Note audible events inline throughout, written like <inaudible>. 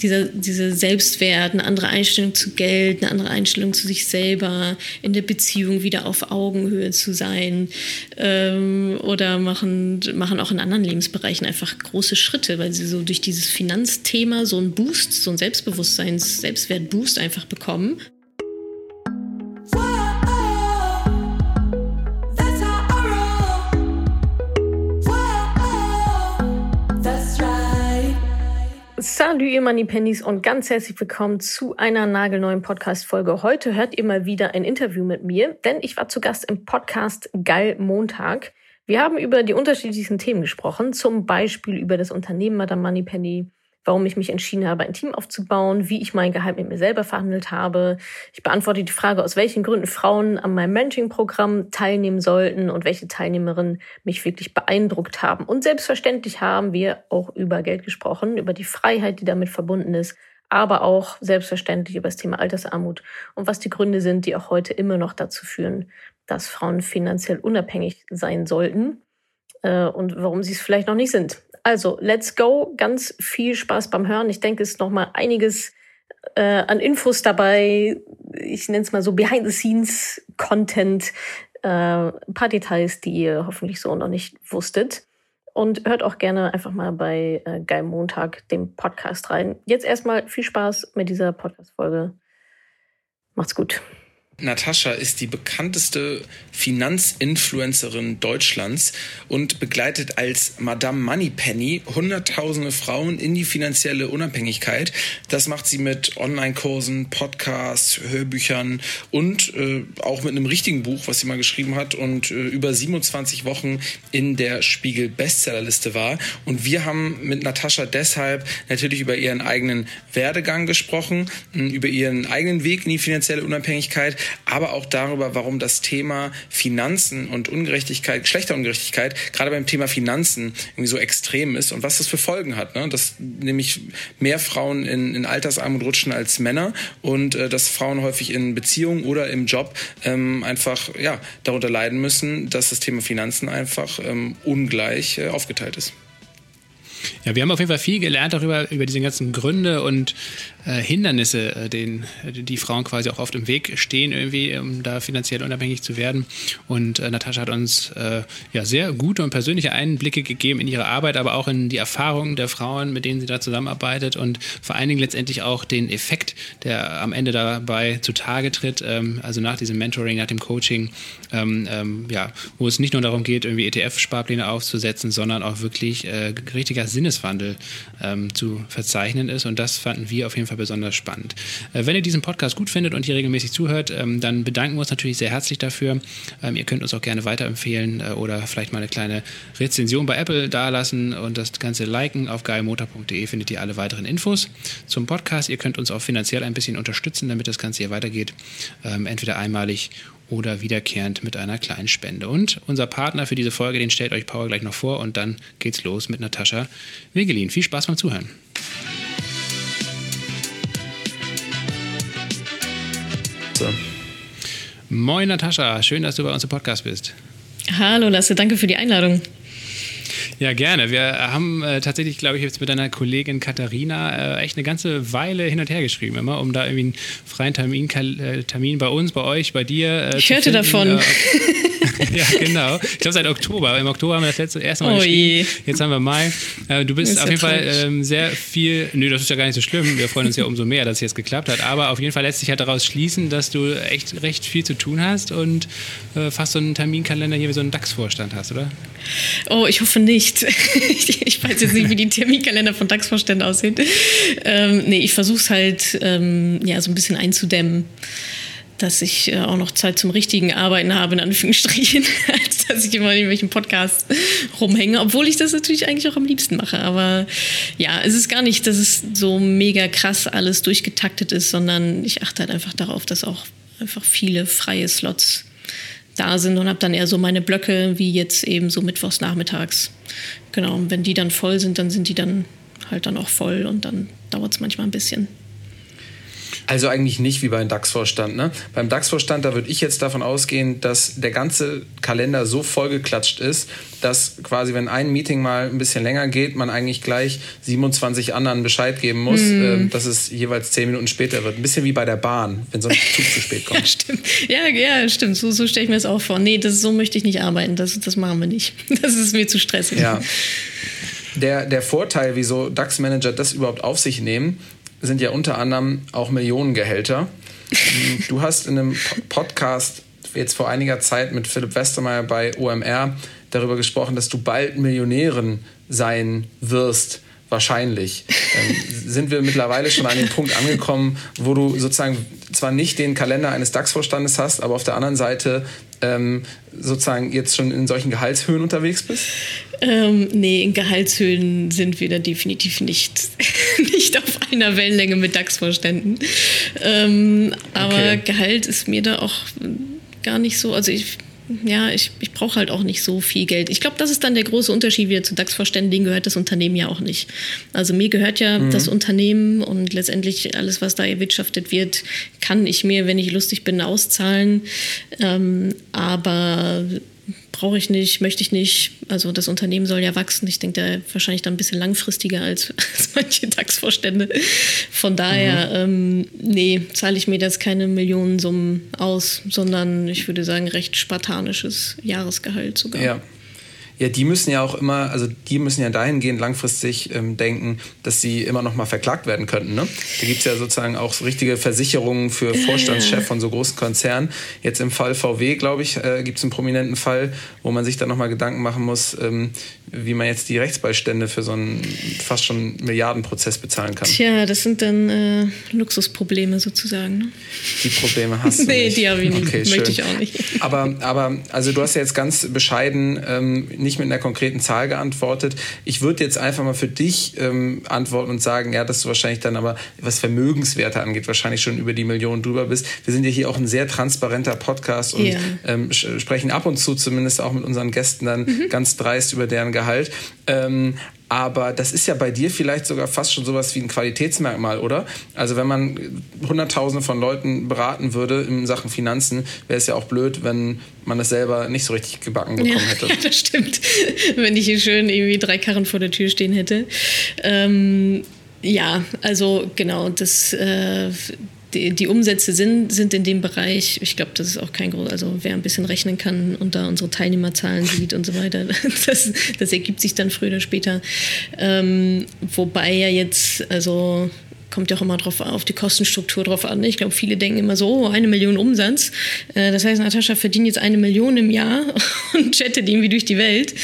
Dieser, dieser Selbstwert, eine andere Einstellung zu Geld, eine andere Einstellung zu sich selber, in der Beziehung wieder auf Augenhöhe zu sein ähm, oder machen, machen auch in anderen Lebensbereichen einfach große Schritte, weil sie so durch dieses Finanzthema so einen Boost, so einen Selbstbewusstseins-, Selbstwertboost einfach bekommen. Salut ihr Moneypennies und ganz herzlich willkommen zu einer nagelneuen Podcast-Folge. Heute hört ihr mal wieder ein Interview mit mir, denn ich war zu Gast im Podcast Geil Montag. Wir haben über die unterschiedlichsten Themen gesprochen, zum Beispiel über das Unternehmen Madame Moneypenny, warum ich mich entschieden habe, ein Team aufzubauen, wie ich mein Gehalt mit mir selber verhandelt habe. Ich beantworte die Frage, aus welchen Gründen Frauen an meinem Mentoring-Programm teilnehmen sollten und welche Teilnehmerinnen mich wirklich beeindruckt haben. Und selbstverständlich haben wir auch über Geld gesprochen, über die Freiheit, die damit verbunden ist, aber auch selbstverständlich über das Thema Altersarmut und was die Gründe sind, die auch heute immer noch dazu führen, dass Frauen finanziell unabhängig sein sollten äh, und warum sie es vielleicht noch nicht sind. Also, let's go. Ganz viel Spaß beim Hören. Ich denke, es ist noch mal einiges äh, an Infos dabei. Ich nenne es mal so Behind-the-Scenes-Content. Äh, ein paar Details, die ihr hoffentlich so noch nicht wusstet. Und hört auch gerne einfach mal bei äh, Geil Montag, dem Podcast rein. Jetzt erstmal viel Spaß mit dieser Podcast-Folge. Macht's gut. Natascha ist die bekannteste Finanzinfluencerin Deutschlands und begleitet als Madame Moneypenny hunderttausende Frauen in die finanzielle Unabhängigkeit. Das macht sie mit Online-Kursen, Podcasts, Hörbüchern und äh, auch mit einem richtigen Buch, was sie mal geschrieben hat und äh, über 27 Wochen in der Spiegel Bestsellerliste war. Und wir haben mit Natascha deshalb natürlich über ihren eigenen Werdegang gesprochen, über ihren eigenen Weg in die finanzielle Unabhängigkeit, aber auch darüber, warum das Thema Finanzen und Ungerechtigkeit, Geschlechterungerechtigkeit, gerade beim Thema Finanzen irgendwie so extrem ist und was das für Folgen hat. Ne? Dass nämlich mehr Frauen in, in Altersarmut rutschen als Männer und äh, dass Frauen häufig in Beziehungen oder im Job ähm, einfach ja, darunter leiden müssen, dass das Thema Finanzen einfach ähm, ungleich äh, aufgeteilt ist. Ja, wir haben auf jeden Fall viel gelernt darüber, über diese ganzen Gründe und äh, Hindernisse, äh, den, die Frauen quasi auch oft im Weg stehen, irgendwie, um da finanziell unabhängig zu werden. Und äh, Natascha hat uns äh, ja sehr gute und persönliche Einblicke gegeben in ihre Arbeit, aber auch in die Erfahrungen der Frauen, mit denen sie da zusammenarbeitet und vor allen Dingen letztendlich auch den Effekt, der am Ende dabei zutage tritt, ähm, also nach diesem Mentoring, nach dem Coaching, ähm, ähm, ja, wo es nicht nur darum geht, irgendwie ETF-Sparpläne aufzusetzen, sondern auch wirklich äh, richtiger Sinneswandel ähm, zu verzeichnen ist. Und das fanden wir auf jeden Fall Fall besonders spannend. Äh, wenn ihr diesen Podcast gut findet und ihr regelmäßig zuhört, ähm, dann bedanken wir uns natürlich sehr herzlich dafür. Ähm, ihr könnt uns auch gerne weiterempfehlen äh, oder vielleicht mal eine kleine Rezension bei Apple dalassen und das Ganze liken. Auf geilmotor.de findet ihr alle weiteren Infos zum Podcast. Ihr könnt uns auch finanziell ein bisschen unterstützen, damit das Ganze hier weitergeht. Ähm, entweder einmalig oder wiederkehrend mit einer kleinen Spende. Und unser Partner für diese Folge, den stellt euch Power gleich noch vor und dann geht's los mit Natascha Wegelin. Viel Spaß beim Zuhören. So. Moin Natascha, schön, dass du bei uns im Podcast bist. Hallo Lasse, danke für die Einladung. Ja, gerne. Wir haben äh, tatsächlich, glaube ich, jetzt mit deiner Kollegin Katharina äh, echt eine ganze Weile hin und her geschrieben, immer, um da irgendwie einen freien Termin, äh, Termin bei uns, bei euch, bei dir. Äh, ich hörte finden. davon. Äh, <laughs> ja, genau. Ich glaube seit Oktober. Im Oktober haben wir das letzte erste Mal oh geschrieben. Je. Jetzt haben wir Mai. Äh, du bist auf jeden Fall ähm, sehr viel. Nö, das ist ja gar nicht so schlimm. Wir freuen uns ja umso mehr, dass es jetzt geklappt hat. Aber auf jeden Fall lässt sich halt daraus schließen, dass du echt recht viel zu tun hast und fast so einen Terminkalender hier wie so einen DAX-Vorstand hast, oder? Oh, ich hoffe nicht. <laughs> ich weiß jetzt nicht, wie die Terminkalender von DAX-Vorständen aussehen. Ähm, nee, ich versuche es halt ähm, ja, so ein bisschen einzudämmen dass ich äh, auch noch Zeit zum richtigen Arbeiten habe, in Anführungsstrichen, <laughs> als dass ich immer in irgendwelchen Podcasts rumhänge, obwohl ich das natürlich eigentlich auch am liebsten mache. Aber ja, es ist gar nicht, dass es so mega krass alles durchgetaktet ist, sondern ich achte halt einfach darauf, dass auch einfach viele freie Slots da sind und habe dann eher so meine Blöcke, wie jetzt eben so mittwochs nachmittags. Genau, und wenn die dann voll sind, dann sind die dann halt dann auch voll und dann dauert es manchmal ein bisschen. Also eigentlich nicht wie beim DAX-Vorstand. Ne? Beim DAX-Vorstand, da würde ich jetzt davon ausgehen, dass der ganze Kalender so vollgeklatscht ist, dass quasi, wenn ein Meeting mal ein bisschen länger geht, man eigentlich gleich 27 anderen Bescheid geben muss, mm. äh, dass es jeweils 10 Minuten später wird. Ein bisschen wie bei der Bahn, wenn so ein Zug zu spät kommt. <laughs> Ja, stimmt. Ja, ja, stimmt. So, so stelle ich mir das auch vor. Nee, das, so möchte ich nicht arbeiten. Das, das machen wir nicht. <laughs> Das ist mir zu stressig. Ja. Der, der Vorteil, wieso DAX-Manager das überhaupt auf sich nehmen, sind ja unter anderem auch Millionengehälter. <laughs> Du hast in einem Podcast jetzt vor einiger Zeit mit Philipp Westermeier bei OMR darüber gesprochen, dass du bald Millionärin sein wirst. Wahrscheinlich. Ähm, sind wir mittlerweile schon an dem Punkt angekommen, wo du sozusagen zwar nicht den Kalender eines DAX-Vorstandes hast, aber auf der anderen Seite ähm, sozusagen jetzt schon in solchen Gehaltshöhen unterwegs bist? Ähm, nee, in Gehaltshöhen sind wir da definitiv nicht, <laughs> nicht auf einer Wellenlänge mit DAX-Vorständen. Ähm, aber okay. Gehalt ist mir da auch gar nicht so. Also ich ja, ich, ich brauche halt auch nicht so viel Geld. Ich glaube, das ist dann der große Unterschied wieder zu DAX-Vorständen. Denen gehört das Unternehmen ja auch nicht. Also mir gehört ja mhm. das Unternehmen und letztendlich alles, was da erwirtschaftet wird, kann ich mir, wenn ich lustig bin, auszahlen. Ähm, aber brauche ich nicht, möchte ich nicht. Also das Unternehmen soll ja wachsen. Ich denke, da wahrscheinlich dann ein bisschen langfristiger als, <laughs> als manche DAX-Vorstände. Von daher, mhm. ähm, nee, zahle ich mir das keine Millionensummen aus, sondern ich würde sagen, recht spartanisches Jahresgehalt sogar. Ja. Ja, die müssen ja auch immer, also die müssen ja dahingehend langfristig ähm, denken, dass sie immer noch mal verklagt werden könnten. Ne? Da gibt es ja sozusagen auch richtige Versicherungen für Vorstandschef von so großen Konzernen. Jetzt im Fall VW, glaube ich, äh, gibt es einen prominenten Fall, wo man sich dann noch mal Gedanken machen muss, ähm, wie man jetzt die Rechtsbeistände für so einen fast schon Milliardenprozess bezahlen kann. Tja, das sind dann äh, Luxusprobleme sozusagen. Ne? Die Probleme hast du nee, nicht. Nee, die habe ich nicht. Okay, Möchte ich auch nicht. Aber, aber also du hast ja jetzt ganz bescheiden ähm, nicht mit einer konkreten Zahl geantwortet. Ich würde jetzt einfach mal für dich ähm, antworten und sagen, ja, dass du wahrscheinlich dann aber, was Vermögenswerte angeht, wahrscheinlich schon über die Millionen drüber bist. Wir sind ja hier auch ein sehr transparenter Podcast und ja. ähm, sprechen ab und zu zumindest auch mit unseren Gästen dann mhm. ganz dreist über deren Gehalt. Ähm, aber das ist ja bei dir vielleicht sogar fast schon sowas wie ein Qualitätsmerkmal, oder? Also wenn man Hunderttausende von Leuten beraten würde in Sachen Finanzen, wäre es ja auch blöd, wenn man das selber nicht so richtig gebacken bekommen ja, <laughs> hätte. Ja, das stimmt. <laughs> Wenn ich hier schön irgendwie drei Karren vor der Tür stehen hätte. Ähm, ja, also genau, das, äh, die, die, Umsätze sind, sind in dem Bereich, ich glaube, das ist auch kein groß, also wer ein bisschen rechnen kann und da unsere Teilnehmerzahlen sieht und so weiter, <laughs> das, das ergibt sich dann früher oder später. Ähm, wobei ja jetzt, also kommt ja auch immer drauf, auf die Kostenstruktur drauf an. Ich glaube, viele denken immer so, oh, eine Million Umsatz. Äh, das heißt, Natascha verdient jetzt eine Million im Jahr <laughs> und chattet irgendwie durch die Welt.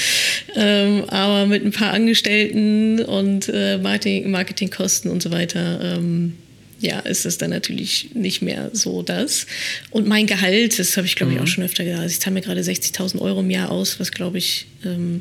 Ähm, aber mit ein paar Angestellten und äh, Marketing, Marketingkosten und so weiter ähm, ja, ist es dann natürlich nicht mehr so das. Und mein Gehalt, das habe ich glaube ich auch mhm. schon öfter gesagt, also ich zahle mir gerade 60.000 Euro im Jahr aus, was glaube ich, ähm,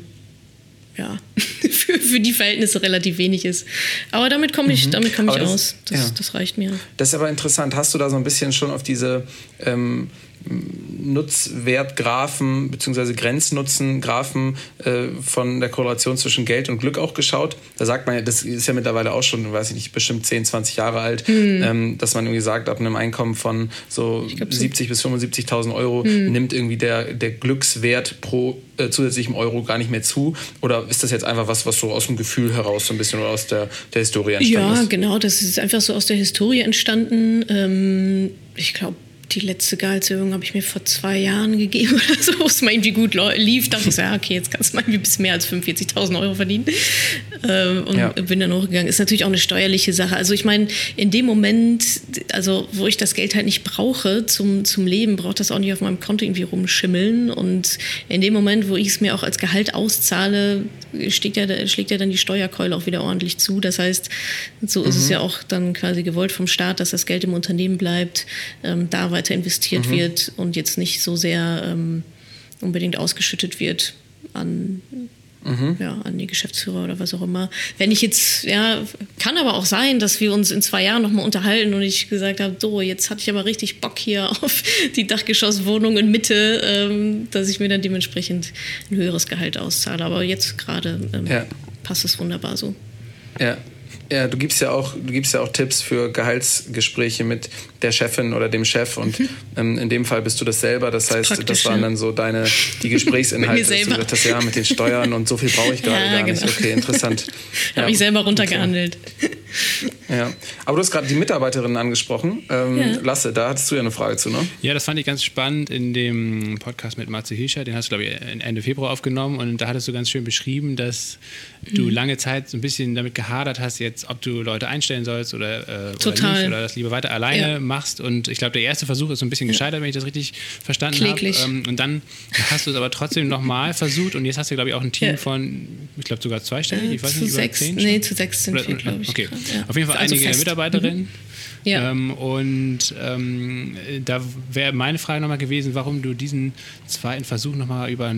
ja, <laughs> für, für die Verhältnisse relativ wenig ist. Aber damit komme ich, mhm. damit komm ich das, aus. Das, ja. das reicht mir. Das ist aber interessant. Hast du da so ein bisschen schon auf diese ähm, Nutzwertgraphen bzw. Grenznutzengraphen äh, von der Korrelation zwischen Geld und Glück auch geschaut. Da sagt man ja, das ist ja mittlerweile auch schon, weiß ich nicht, bestimmt 10, 20 Jahre alt, mhm. ähm, dass man irgendwie sagt, ab einem Einkommen von so 70 bis 75.000 Euro mhm. nimmt irgendwie der, der Glückswert pro äh, zusätzlichem Euro gar nicht mehr zu. Oder ist das jetzt einfach was, was so aus dem Gefühl heraus so ein bisschen oder aus der, der Historie entstanden ja, ist? Ja, genau, das ist einfach so aus der Historie entstanden. Ähm, ich glaube, die letzte Gehaltserhöhung habe ich mir vor zwei Jahren gegeben <laughs> oder so, wo es mal irgendwie gut lief. dachte ich so, ja, okay, jetzt kannst du mal irgendwie bis mehr als 45.000 Euro verdienen. Ähm, und ja. bin dann hochgegangen. Ist natürlich auch eine steuerliche Sache. Also ich meine, in dem Moment, also wo ich das Geld halt nicht brauche zum, zum Leben, braucht das auch nicht auf meinem Konto irgendwie rumschimmeln. Und in dem Moment, wo ich es mir auch als Gehalt auszahle, schlägt ja, schlägt ja dann die Steuerkeule auch wieder ordentlich zu. Das heißt, so ist es mhm. ja auch dann quasi gewollt vom Staat, dass das Geld im Unternehmen bleibt. Ähm, da weiter investiert mhm. wird und jetzt nicht so sehr ähm, unbedingt ausgeschüttet wird an, mhm. ja, an die Geschäftsführer oder was auch immer. Wenn ich jetzt, ja, kann aber auch sein, dass wir uns in zwei Jahren nochmal unterhalten und ich gesagt habe, so, jetzt hatte ich aber richtig Bock hier <laughs> auf die Dachgeschosswohnung in Mitte, ähm, dass ich mir dann dementsprechend ein höheres Gehalt auszahle. Aber jetzt gerade ähm, ja. passt es wunderbar so. Ja, Ja, du gibst ja auch, du gibst ja auch Tipps für Gehaltsgespräche mit der Chefin oder dem Chef und mhm. ähm, in dem Fall bist du das selber. Das heißt, das, das waren dann so deine die <laughs> Gesprächsinhalte, dass du gesagt hast, ja, mit den Steuern und so viel brauche ich <laughs> gerade ja, gar genau. nicht. Okay, interessant. <laughs> Habe ja. ich selber runtergehandelt. Okay. Ja, aber du hast gerade die Mitarbeiterinnen angesprochen. Ähm, ja. Lasse, da hattest du ja eine Frage zu, ne? Ja, das fand ich ganz spannend in dem Podcast mit Matze Hilscher. Den hast du, glaube ich, Ende Februar aufgenommen und da hattest du ganz schön beschrieben, dass. Du lange Zeit so ein bisschen damit gehadert hast, jetzt, ob du Leute einstellen sollst oder, äh, oder nicht oder das lieber weiter alleine ja. machst. Und ich glaube, der erste Versuch ist so ein bisschen gescheitert, wenn ich das richtig verstanden habe. Ähm, und dann hast du es aber trotzdem nochmal versucht und jetzt hast du, glaube ich, auch ein Team ja. von, ich glaube, sogar zweistellig, ich weiß zu nicht, sechs, zehn Nee, zu sechs sind wir, glaube ich. Okay, ja. auf jeden Fall also einige fest. Mitarbeiterinnen. Mhm. Ja. Ähm, und ähm, da wäre meine Frage nochmal gewesen, warum du diesen zweiten Versuch nochmal über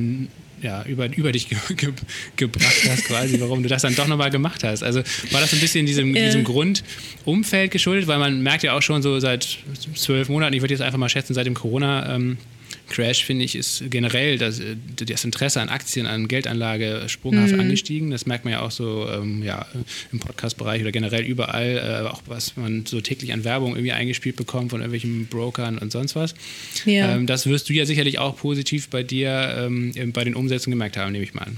ja, über, über dich ge ge gebracht hast, quasi, warum du das dann doch nochmal gemacht hast. Also war das ein bisschen diesem, äh. diesem Grundumfeld geschuldet, weil man merkt ja auch schon so seit zwölf Monaten, ich würde jetzt einfach mal schätzen, seit dem Corona. Ähm, Crash, finde ich, ist generell das, das, Interesse an Aktien, an Geldanlage sprunghaft mhm. angestiegen. Das merkt man ja auch so ähm, ja, im Podcast-Bereich oder generell überall, äh, auch was man so täglich an Werbung irgendwie eingespielt bekommt von irgendwelchen Brokern und sonst was. Ja. Ähm, das wirst du ja sicherlich auch positiv bei dir ähm, bei den Umsätzen gemerkt haben, nehme ich mal an.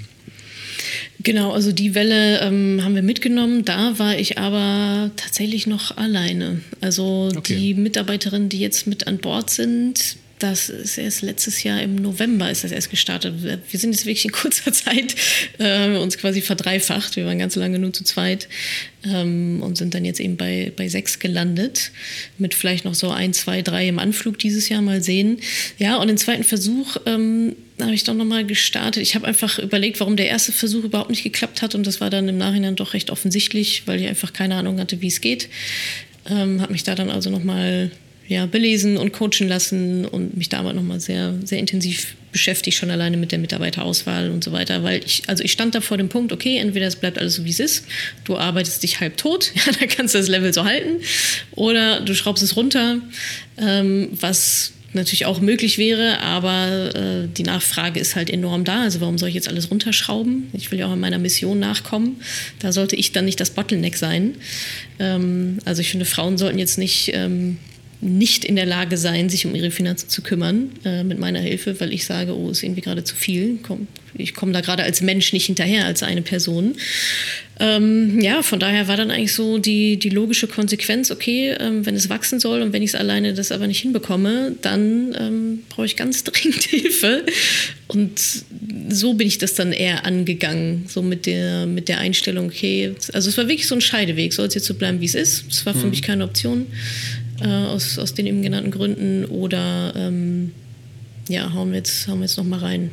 Genau, also die Welle ähm, haben wir mitgenommen. Da war ich aber tatsächlich noch alleine. Also okay. die Mitarbeiterinnen, die jetzt mit an Bord sind, das ist erst letztes Jahr im November ist das erst gestartet. Wir sind jetzt wirklich in kurzer <laughs> Zeit äh, uns quasi verdreifacht. Wir waren ganz lange nur zu zweit ähm, und sind dann jetzt eben bei, bei sechs gelandet. Mit vielleicht noch so ein, zwei, drei im Anflug dieses Jahr mal sehen. Ja, und den zweiten Versuch ähm, habe ich doch nochmal gestartet. Ich habe einfach überlegt, warum der erste Versuch überhaupt nicht geklappt hat. Und das war dann im Nachhinein doch recht offensichtlich, weil ich einfach keine Ahnung hatte, wie es geht. Ähm, habe mich da dann also nochmal ja, belesen und coachen lassen und mich damit nochmal sehr, sehr intensiv beschäftigt, schon alleine mit der Mitarbeiterauswahl und so weiter. Weil ich, also ich stand da vor dem Punkt, okay, entweder es bleibt alles so, wie es ist, du arbeitest dich halb tot, <laughs> ja, dann kannst du das Level so halten, oder du schraubst es runter, ähm, was natürlich auch möglich wäre, aber äh, die Nachfrage ist halt enorm da. Also warum soll ich jetzt alles runterschrauben? Ich will ja auch an meiner Mission nachkommen. Da sollte ich dann nicht das Bottleneck sein. Ähm, also ich finde, Frauen sollten jetzt nicht ähm, nicht in der Lage sein, sich um ihre Finanzen zu kümmern äh, mit meiner Hilfe, weil ich sage, oh, ist irgendwie gerade zu viel. Komm, ich komme da gerade als Mensch nicht hinterher, als eine Person. Ähm, ja, von daher war dann eigentlich so die, die logische Konsequenz, okay, ähm, wenn es wachsen soll und wenn ich es alleine das aber nicht hinbekomme, dann ähm, brauche ich ganz <laughs> dringend Hilfe. Und so bin ich das dann eher angegangen, so mit der, mit der Einstellung, okay, also es war wirklich so ein Scheideweg, soll es jetzt so bleiben, wie es ist. Es war für mhm. mich keine Option äh, aus, aus den eben genannten Gründen oder ähm, ja, hauen wir jetzt, hauen wir jetzt noch mal rein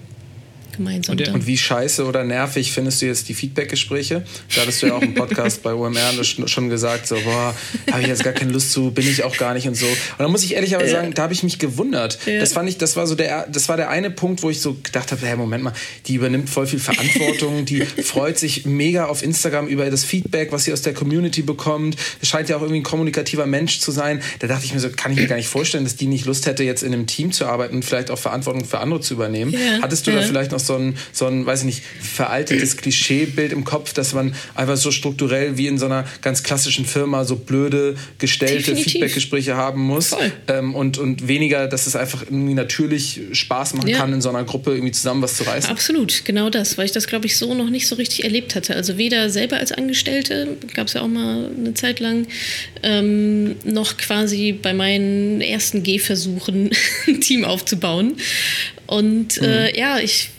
gemeinsam. Und, und, wie scheiße oder nervig findest du jetzt die Feedback-Gespräche? Da hattest du ja auch im Podcast bei OMR <laughs> schon gesagt, so, boah, habe ich jetzt gar keine Lust zu, bin ich auch gar nicht und so. Und da muss ich ehrlich aber sagen, ja. da habe ich mich gewundert. Ja. Das fand ich, das war so der, das war der eine Punkt, wo ich so gedacht habe, hey, Moment mal, die übernimmt voll viel Verantwortung, die <laughs> freut sich mega auf Instagram über das Feedback, was sie aus der Community bekommt. Das scheint ja auch irgendwie ein kommunikativer Mensch zu sein. Da dachte ich mir so, kann ich mir gar nicht vorstellen, dass die nicht Lust hätte, jetzt in einem Team zu arbeiten und vielleicht auch Verantwortung für andere zu übernehmen. Ja. Hattest du da vielleicht noch so ein, so ein, weiß ich nicht, veraltetes Klischeebild im Kopf, dass man einfach so strukturell wie in so einer ganz klassischen Firma so blöde, gestellte Feedbackgespräche haben muss. Ähm, und, und weniger, dass es einfach irgendwie natürlich Spaß machen ja. kann, in so einer Gruppe irgendwie zusammen was zu reißen. Absolut, genau das, weil ich das, glaube ich, so noch nicht so richtig erlebt hatte. Also weder selber als Angestellte, gab es ja auch mal eine Zeit lang, ähm, noch quasi bei meinen ersten Gehversuchen <laughs> ein Team aufzubauen. Und äh, mhm. ja, ich,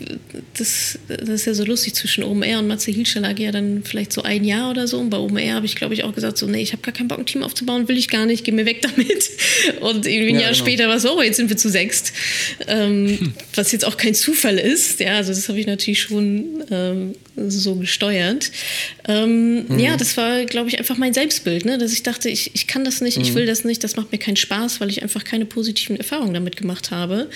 das, das ist ja so lustig, zwischen OMR und Matze Hilscher lag ja dann vielleicht so ein Jahr oder so. Und bei OMR habe ich, glaube ich, auch gesagt, so, nee, ich habe gar keinen Bock, ein Team aufzubauen, will ich gar nicht, geh mir weg <laughs> damit. Und irgendwie ein ja, Jahr genau. später war es, oh, jetzt sind wir zu sechst. Ähm, hm. Was jetzt auch kein Zufall ist. Ja, also das habe ich natürlich schon ähm, so gesteuert. Ähm, mhm. Ja, das war, glaube ich, einfach mein Selbstbild, ne? dass ich dachte, ich, ich kann das nicht, mhm. ich will das nicht, das macht mir keinen Spaß, weil ich einfach keine positiven Erfahrungen damit gemacht habe.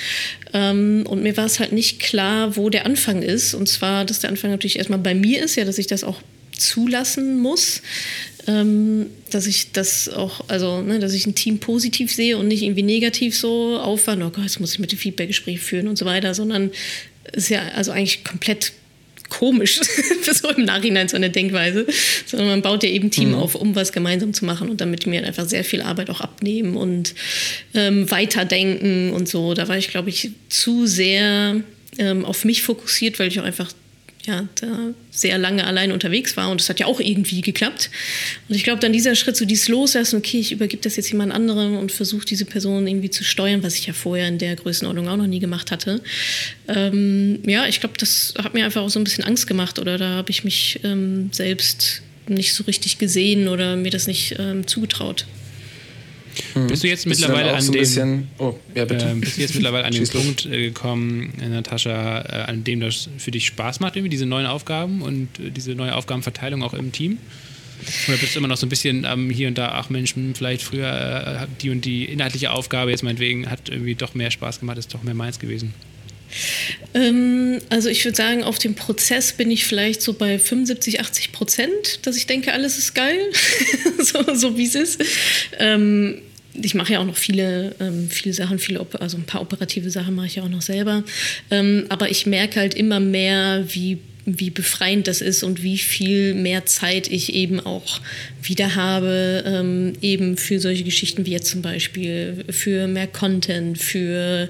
Ähm, und mir war es halt nicht klar, wo der Anfang ist. Und zwar, dass der Anfang natürlich erstmal bei mir ist, ja, dass ich das auch zulassen muss, ähm, dass ich das auch, also, ne, dass ich ein Team positiv sehe und nicht irgendwie negativ so aufwand, oh Gott, jetzt muss ich mit dem Feedback-Gespräch führen und so weiter, sondern es ist ja also eigentlich komplett komisch, <laughs> so im Nachhinein so eine Denkweise, sondern man baut ja eben Team mhm. auf, um was gemeinsam zu machen und damit mir einfach sehr viel Arbeit auch abnehmen und ähm, weiterdenken und so. Da war ich, glaube ich, zu sehr ähm, auf mich fokussiert, weil ich auch einfach ja, da sehr lange allein unterwegs war und es hat ja auch irgendwie geklappt. Und ich glaube, dann dieser Schritt, so dieses Loslassen, okay, ich übergebe das jetzt jemand anderem und versuche diese Person irgendwie zu steuern, was ich ja vorher in der Größenordnung auch noch nie gemacht hatte. Ähm, ja, ich glaube, das hat mir einfach auch so ein bisschen Angst gemacht oder da habe ich mich ähm, selbst nicht so richtig gesehen oder mir das nicht ähm, zugetraut. Hm. Bist du jetzt bist mittlerweile du an so dem bisschen, oh, ja, bitte. Äh, bist du jetzt mittlerweile an den Punkt äh, gekommen, äh, Natascha, äh, an dem das für dich Spaß macht, irgendwie diese neuen Aufgaben und diese neue Aufgabenverteilung auch im Team? Oder bist du immer noch so ein bisschen ähm, hier und da, ach Mensch, hm, vielleicht früher äh, die und die inhaltliche Aufgabe jetzt meinetwegen hat irgendwie doch mehr Spaß gemacht, ist doch mehr meins gewesen? Ähm, also ich würde sagen, auf dem Prozess bin ich vielleicht so bei 75, 80 Prozent, dass ich denke, alles ist geil, <laughs> so, so wie es ist. Ähm, ich mache ja auch noch viele, ähm, viele Sachen, viele, also ein paar operative Sachen mache ich ja auch noch selber. Ähm, aber ich merke halt immer mehr, wie wie befreiend das ist und wie viel mehr Zeit ich eben auch wieder habe, ähm, eben für solche Geschichten wie jetzt zum Beispiel, für mehr Content, für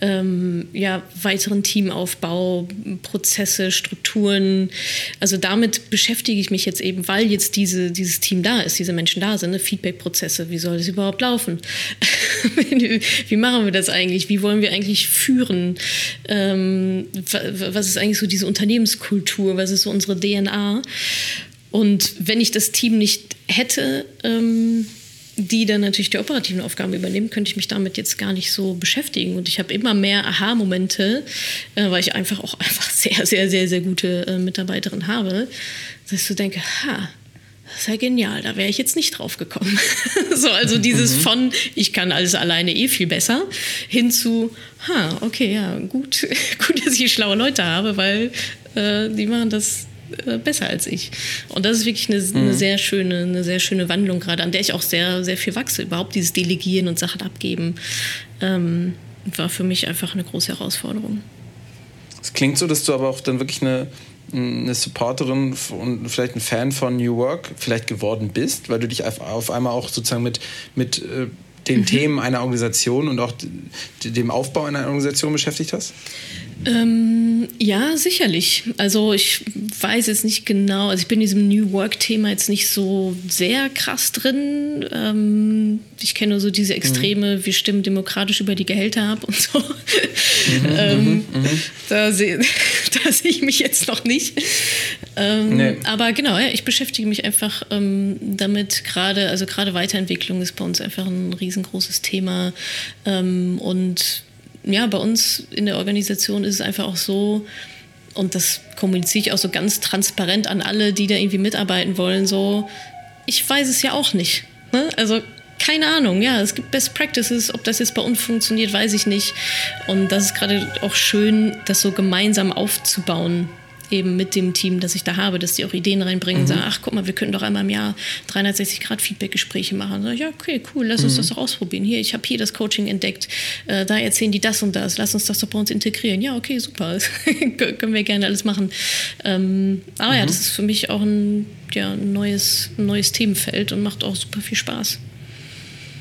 ähm, ja, weiteren Teamaufbau, Prozesse, Strukturen. Also damit beschäftige ich mich jetzt eben, weil jetzt diese, dieses Team da ist, diese Menschen da sind, ne? Feedback-Prozesse, wie soll das überhaupt laufen? <laughs> wie machen wir das eigentlich? Wie wollen wir eigentlich führen? Ähm, was ist eigentlich so diese Unternehmenskultur? Kultur, was ist so unsere DNA. Und wenn ich das Team nicht hätte, ähm, die dann natürlich die operativen Aufgaben übernehmen, könnte ich mich damit jetzt gar nicht so beschäftigen. Und ich habe immer mehr Aha-Momente, äh, weil ich einfach auch <laughs> einfach sehr, sehr, sehr, sehr gute äh, Mitarbeiterin habe, dass ich so denke, ha, das ist ja genial, da wäre ich jetzt nicht drauf gekommen. <laughs> so, also dieses mhm. von, ich kann alles alleine eh viel besser, hin zu, ha, okay, ja, gut, <laughs> gut, dass ich schlaue Leute habe, weil äh, die machen das äh, besser als ich. Und das ist wirklich eine, mhm. eine, sehr schöne, eine sehr schöne Wandlung gerade, an der ich auch sehr, sehr viel wachse. Überhaupt dieses Delegieren und Sachen abgeben ähm, war für mich einfach eine große Herausforderung. Es klingt so, dass du aber auch dann wirklich eine, eine Supporterin und vielleicht ein Fan von New Work vielleicht geworden bist, weil du dich auf einmal auch sozusagen mit, mit äh, den mhm. Themen einer Organisation und auch dem Aufbau einer Organisation beschäftigt hast? Ähm, ja, sicherlich. Also ich weiß jetzt nicht genau, also ich bin in diesem New Work-Thema jetzt nicht so sehr krass drin. Ähm, ich kenne nur so diese Extreme, mhm. wir stimmen demokratisch über die Gehälter ab und so. Mhm, <laughs> ähm, mhm, mhm. da sehe <laughs> seh ich mich jetzt noch nicht. Ähm, nee. Aber genau, ja, ich beschäftige mich einfach ähm, damit gerade, also gerade Weiterentwicklung ist bei uns einfach ein riesengroßes Thema ähm, und ja, bei uns in der Organisation ist es einfach auch so, und das kommuniziere ich auch so ganz transparent an alle, die da irgendwie mitarbeiten wollen, so, ich weiß es ja auch nicht. Ne? Also keine Ahnung, ja, es gibt Best Practices, ob das jetzt bei uns funktioniert, weiß ich nicht. Und das ist gerade auch schön, das so gemeinsam aufzubauen eben mit dem Team, das ich da habe, dass die auch Ideen reinbringen mhm. und sagen, ach guck mal, wir können doch einmal im Jahr 360 Grad Feedback-Gespräche machen. Ich, ja, okay, cool, lass uns mhm. das doch ausprobieren. Hier, ich habe hier das Coaching entdeckt, äh, da erzählen die das und das, lass uns das doch bei uns integrieren. Ja, okay, super, <laughs> können wir gerne alles machen. Ähm, aber mhm. ja, das ist für mich auch ein, ja, ein neues, ein neues Themenfeld und macht auch super viel Spaß.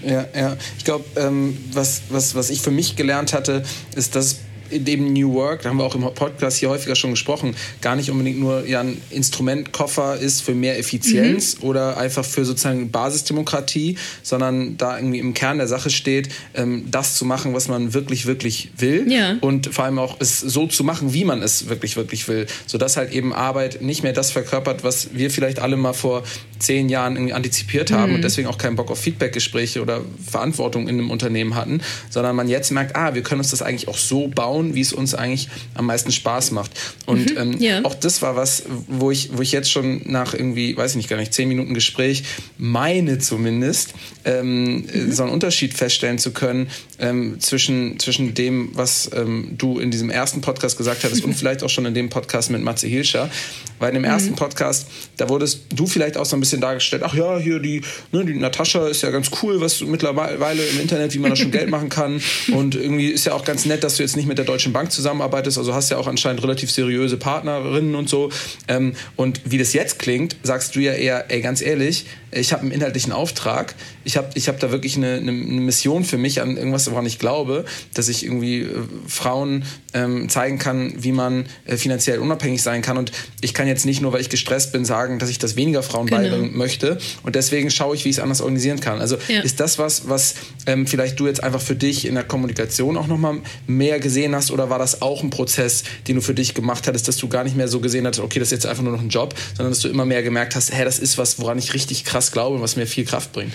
Ja, ja. Ich glaube, ähm, was, was, was ich für mich gelernt hatte, ist, dass dem New Work, da haben wir auch im Podcast hier häufiger schon gesprochen, gar nicht unbedingt nur ja, ein Instrumentkoffer ist für mehr Effizienz mhm. oder einfach für sozusagen Basisdemokratie, sondern da irgendwie im Kern der Sache steht, ähm, das zu machen, was man wirklich, wirklich will ja. und vor allem auch es so zu machen, wie man es wirklich, wirklich will, sodass halt eben Arbeit nicht mehr das verkörpert, was wir vielleicht alle mal vor zehn Jahren irgendwie antizipiert haben mhm. und deswegen auch keinen Bock auf Feedbackgespräche oder Verantwortung in einem Unternehmen hatten, sondern man jetzt merkt, ah, wir können uns das eigentlich auch so bauen, wie es uns eigentlich am meisten Spaß macht. Und mhm. ähm, ja. auch das war was, wo ich, wo ich jetzt schon nach irgendwie, weiß ich nicht gar nicht, zehn Minuten Gespräch meine zumindest, ähm, mhm. so einen Unterschied feststellen zu können ähm, zwischen, zwischen dem, was ähm, du in diesem ersten Podcast gesagt hattest und <laughs> vielleicht auch schon in dem Podcast mit Matze Hilscher. Weil in dem ersten mhm. Podcast, da wurdest du vielleicht auch so ein bisschen dargestellt, ach ja, hier die, ne, die Natascha ist ja ganz cool, was mittlerweile im Internet, wie man da schon Geld machen kann. Und irgendwie ist ja auch ganz nett, dass du jetzt nicht mit der der Deutschen Bank zusammenarbeitest, also hast ja auch anscheinend relativ seriöse Partnerinnen und so. Ähm, und wie das jetzt klingt, sagst du ja eher, ey, ganz ehrlich, ich habe einen inhaltlichen Auftrag, ich habe ich hab da wirklich eine, eine, Mission für mich an irgendwas, woran ich glaube, dass ich irgendwie äh, Frauen ähm, zeigen kann, wie man äh, finanziell unabhängig sein kann. Und ich kann jetzt nicht nur, weil ich gestresst bin, sagen, dass ich das weniger Frauen genau. beibringen möchte. Und deswegen schaue ich, wie ich es anders organisieren kann. Also ja. ist das was, was ähm, vielleicht du jetzt einfach für dich in der Kommunikation auch nochmal mehr gesehen hast? Oder war das auch ein Prozess, den du für dich gemacht hattest, dass du gar nicht mehr so gesehen hattest, okay, das ist jetzt einfach nur noch ein Job, sondern dass du immer mehr gemerkt hast, hä, das ist was, woran ich richtig krass glaube und was mir viel Kraft bringt?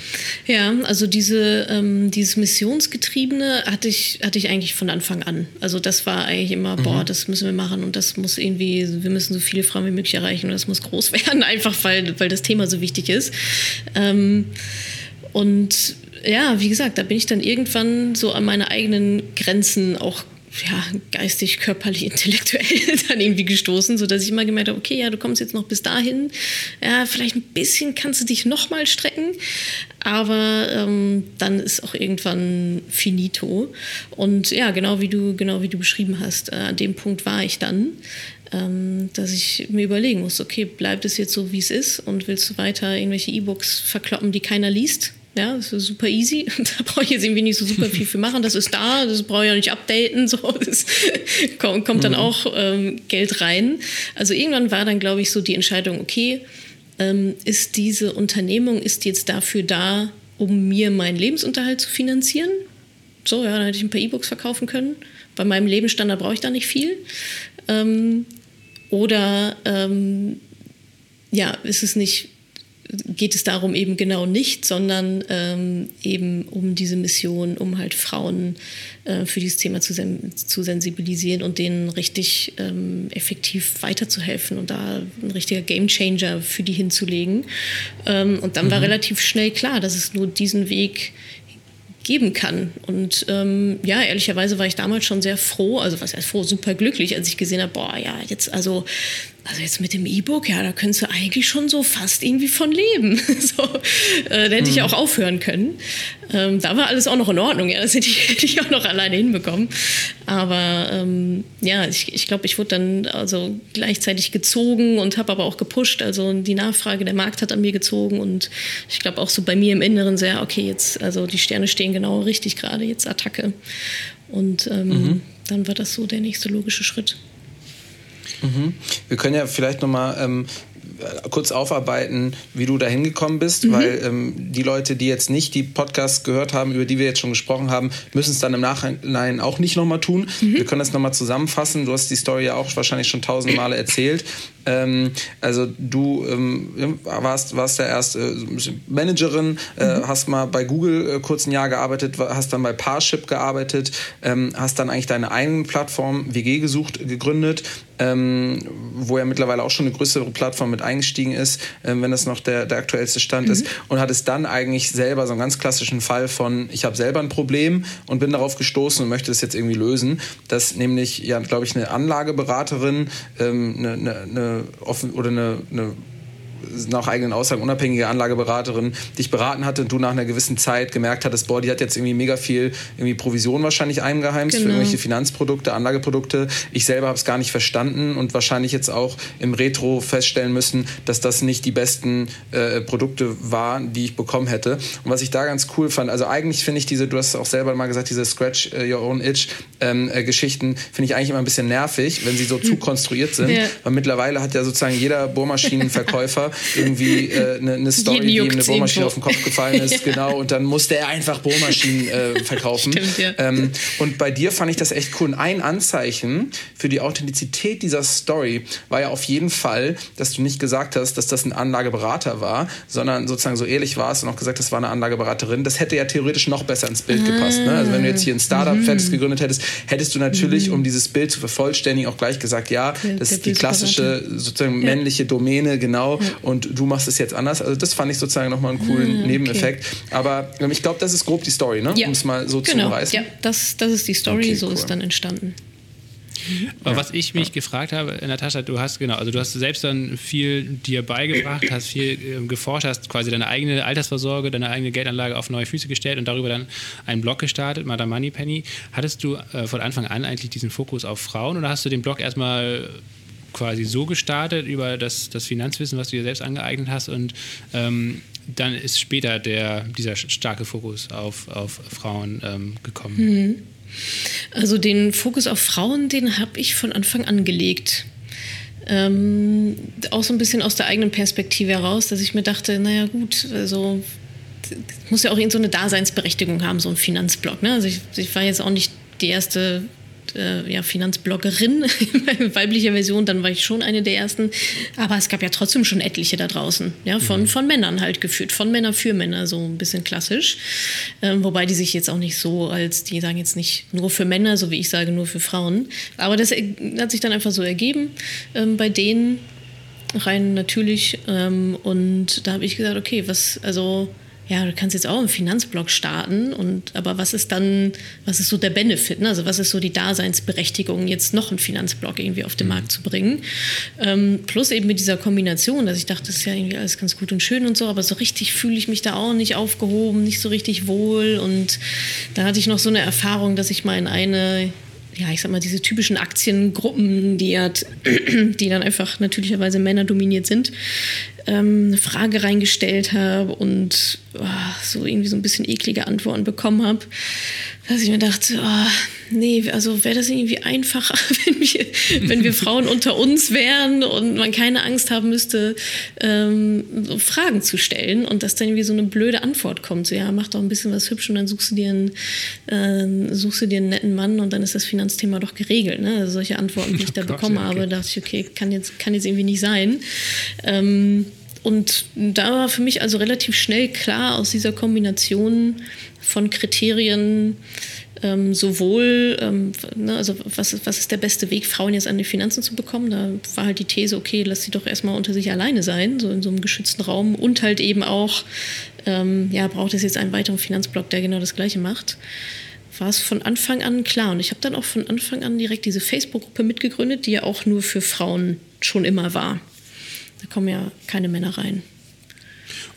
Ja, also diese, ähm, dieses Missionsgetriebene hatte ich, hatte ich eigentlich von Anfang an. Also das war eigentlich immer, mhm. boah, das müssen wir machen und das muss irgendwie, wir müssen so viele Frauen wie möglich erreichen und das muss groß <laughs> werden, einfach weil, weil das Thema so wichtig ist. Ähm, und ja, wie gesagt, da bin ich dann irgendwann so an meine eigenen Grenzen auch ja, geistig, körperlich, intellektuell <laughs> dann irgendwie gestoßen, sodass ich immer gemerkt habe, okay, ja, du kommst jetzt noch bis dahin, ja, vielleicht ein bisschen kannst du dich nochmal strecken, aber ähm, dann ist auch irgendwann finito. Und ja, genau wie du, genau wie du beschrieben hast, äh, an dem Punkt war ich dann, ähm, dass ich mir überlegen muss, okay, bleibt es jetzt so, wie es ist und willst du weiter irgendwelche E-Books verkloppen, die keiner liest? Ja, das ist super easy. <laughs> Da brauche ich jetzt irgendwie nicht so super viel für machen. Das ist da, das brauche ich auch nicht updaten. <laughs> So, das kommt, dann mhm. auch ähm, Geld rein. Also irgendwann war dann, glaube ich, so die Entscheidung, okay, ähm, ist diese Unternehmung, ist jetzt dafür da, um mir meinen Lebensunterhalt zu finanzieren? So, ja, dann hätte ich ein paar E-Books verkaufen können. Bei meinem Lebensstandard brauche ich da nicht viel. Ähm, oder ähm, ja, ist es nicht geht es darum eben genau nicht, sondern ähm, eben um diese Mission, um halt Frauen äh, für dieses Thema zu, sen zu, sensibilisieren und denen richtig ähm, effektiv weiterzuhelfen und da ein richtiger Gamechanger für die hinzulegen. Ähm, und dann mhm. war relativ schnell klar, dass es nur diesen Weg geben kann. Und ähm, ja, ehrlicherweise war ich damals schon sehr froh, also was heißt froh, super glücklich, als ich gesehen habe, boah, ja, jetzt also also jetzt mit dem E-Book, ja, da könntest du eigentlich schon so fast irgendwie von leben. <laughs> so, äh, da hätte mhm. ich auch aufhören können. Ähm, da war alles auch noch in Ordnung, ja, das hätte ich, <laughs> hätte ich auch noch alleine hinbekommen. Aber ähm, ja, ich, ich glaube, ich wurde dann also gleichzeitig gezogen und habe aber auch gepusht. Also die Nachfrage, der Markt hat an mir gezogen und ich glaube auch so bei mir im Inneren sehr, okay, jetzt, also die Sterne stehen genau richtig gerade, jetzt Attacke. Und ähm, mhm. dann war das so der nächste logische Schritt. Mhm. Wir können ja vielleicht nochmal ähm, kurz aufarbeiten, wie du da hingekommen bist, mhm. weil ähm, die Leute, die jetzt nicht die Podcasts gehört haben, über die wir jetzt schon gesprochen haben, müssen es dann im Nachhinein auch nicht nochmal tun. Mhm. Wir können das nochmal zusammenfassen. Du hast die Story ja auch wahrscheinlich schon tausend Male erzählt. Ähm, also du ähm, warst, warst ja erst äh, Managerin, äh, mhm. hast mal bei Google äh, kurz ein Jahr gearbeitet, hast dann bei Parship gearbeitet, ähm, hast dann eigentlich deine eigene Plattform WG gesucht, gegründet, ähm, wo ja mittlerweile auch schon eine größere Plattform mit eingestiegen ist, ähm, wenn das noch der, der aktuellste Stand mhm. ist. Und hattest dann eigentlich selber so einen ganz klassischen Fall von, ich habe selber ein Problem und bin darauf gestoßen und möchte das jetzt irgendwie lösen, dass nämlich, ja, glaube ich, eine Anlageberaterin, ähm, eine, eine, offen oder eine, eine nach eigenen Aussagen unabhängige Anlageberaterin dich beraten hatte und du nach einer gewissen Zeit gemerkt hattest, boah, die hat jetzt irgendwie mega viel irgendwie Provision wahrscheinlich eingeheimst genau. für irgendwelche Finanzprodukte, Anlageprodukte. Ich selber habe es gar nicht verstanden und wahrscheinlich jetzt auch im Retro feststellen müssen, dass das nicht die besten äh, Produkte waren, die ich bekommen hätte. Und was ich da ganz cool fand, also eigentlich finde ich diese, du hast auch selber mal gesagt, diese Scratch uh, Your Own Itch ähm, äh, Geschichten finde ich eigentlich immer ein bisschen nervig, wenn sie so <laughs> zu konstruiert sind. Ja. Weil mittlerweile hat ja sozusagen jeder Bohrmaschinenverkäufer <laughs> irgendwie äh, eine, eine Story, die ihm eine Bohrmaschine auf den Kopf gefallen ist, <laughs> ja. genau, und dann musste er einfach Bohrmaschinen äh, <laughs> verkaufen. Stimmt, ja. ähm, und bei dir fand ich das echt cool. Und ein Anzeichen für die Authentizität dieser Story war ja auf jeden Fall, dass du nicht gesagt hast, dass das ein Anlageberater war, sondern sozusagen so ehrlich warst und auch gesagt, das war eine Anlageberaterin. Das hätte ja theoretisch noch besser ins Bild ah. gepasst. Ne? Also wenn du jetzt hier ein Startup mhm. gegründet hättest, hättest du natürlich, mhm. um dieses Bild zu vervollständigen, auch gleich gesagt, ja, das ist die klassische sozusagen männliche Domäne, genau. Ja und du machst es jetzt anders. Also das fand ich sozusagen nochmal einen coolen mm, Nebeneffekt. Aber ähm, ich glaube, das ist grob die Story, ne? Ja. um es mal so genau. zu reißen. Ja, das, das ist die Story, okay, so cool. ist dann entstanden. Aber was ich mich gefragt habe, Natascha, du hast genau, also du hast selbst dann viel dir beigebracht, hast viel äh, geforscht, hast quasi deine eigene Altersvorsorge, deine eigene Geldanlage auf neue Füße gestellt und darüber dann einen Blog gestartet, Madame Moneypenny. Hattest du äh, von Anfang an eigentlich diesen Fokus auf Frauen oder hast du den Blog erstmal quasi so gestartet über das, das Finanzwissen, was du dir selbst angeeignet hast und ähm, dann ist später der, dieser starke Fokus auf, auf Frauen ähm, gekommen? Mhm. Also den Fokus auf Frauen, den habe ich von Anfang an gelegt. Ähm, auch so ein bisschen aus der eigenen Perspektive heraus, dass ich mir dachte, naja gut, also muss ja auch irgend so eine Daseinsberechtigung haben, so ein Finanzblock. Ne? Also ich, ich war jetzt auch nicht die erste äh, ja, Finanzbloggerin in <laughs> weiblicher Version, dann war ich schon eine der ersten. Aber es gab ja trotzdem schon etliche da draußen, ja, von, mhm. von Männern halt geführt, von Männer für Männer, so ein bisschen klassisch. Ähm, wobei die sich jetzt auch nicht so als, die sagen jetzt nicht nur für Männer, so wie ich sage, nur für Frauen. Aber das hat sich dann einfach so ergeben ähm, bei denen rein natürlich. Ähm, und da habe ich gesagt, okay, was, also ja, du kannst jetzt auch einen Finanzblock starten und aber was ist dann, was ist so der Benefit? Ne? Also was ist so die Daseinsberechtigung, jetzt noch einen Finanzblock irgendwie auf den mhm. Markt zu bringen? Ähm, plus eben mit dieser Kombination, dass ich dachte, das ist ja irgendwie alles ganz gut und schön und so, aber so richtig fühle ich mich da auch nicht aufgehoben, nicht so richtig wohl. Und dann hatte ich noch so eine Erfahrung, dass ich mal in eine ja, ich sag mal, diese typischen Aktiengruppen, die, hat, <clears throat> die dann einfach natürlicherweise Männer dominiert sind, ähm, eine Frage reingestellt habe und oh, so irgendwie so ein bisschen eklige Antworten bekommen habe, dass ich mir dachte, oh, nee, also wäre das irgendwie einfacher, <laughs> wenn wir, wenn wir Frauen unter uns wären und man keine Angst haben müsste, ähm, so Fragen zu stellen und dass dann irgendwie so eine blöde Antwort kommt. So, ja, mach doch ein bisschen was hübsch und dann suchst du dir einen, äh, suchst du dir einen netten Mann und dann ist das Finanzthema doch geregelt. Ne? Also solche Antworten, die ich <laughs> da oh bekommen okay. habe, dachte ich, okay, kann jetzt, kann jetzt irgendwie nicht sein. Ähm, und da war für mich also relativ schnell klar aus dieser Kombination von Kriterien, ähm, sowohl, ähm, ne, also was, was ist der beste Weg, Frauen jetzt an die Finanzen zu bekommen? Da war halt die These, okay, lass sie doch erstmal unter sich alleine sein, so in so einem geschützten Raum. Und halt eben auch, ähm, ja, braucht es jetzt einen weiteren Finanzblock, der genau das Gleiche macht war es von Anfang an klar. Und ich habe dann auch von Anfang an direkt diese Facebook-Gruppe mitgegründet, die ja auch nur für Frauen schon immer war. Da kommen ja keine Männer rein.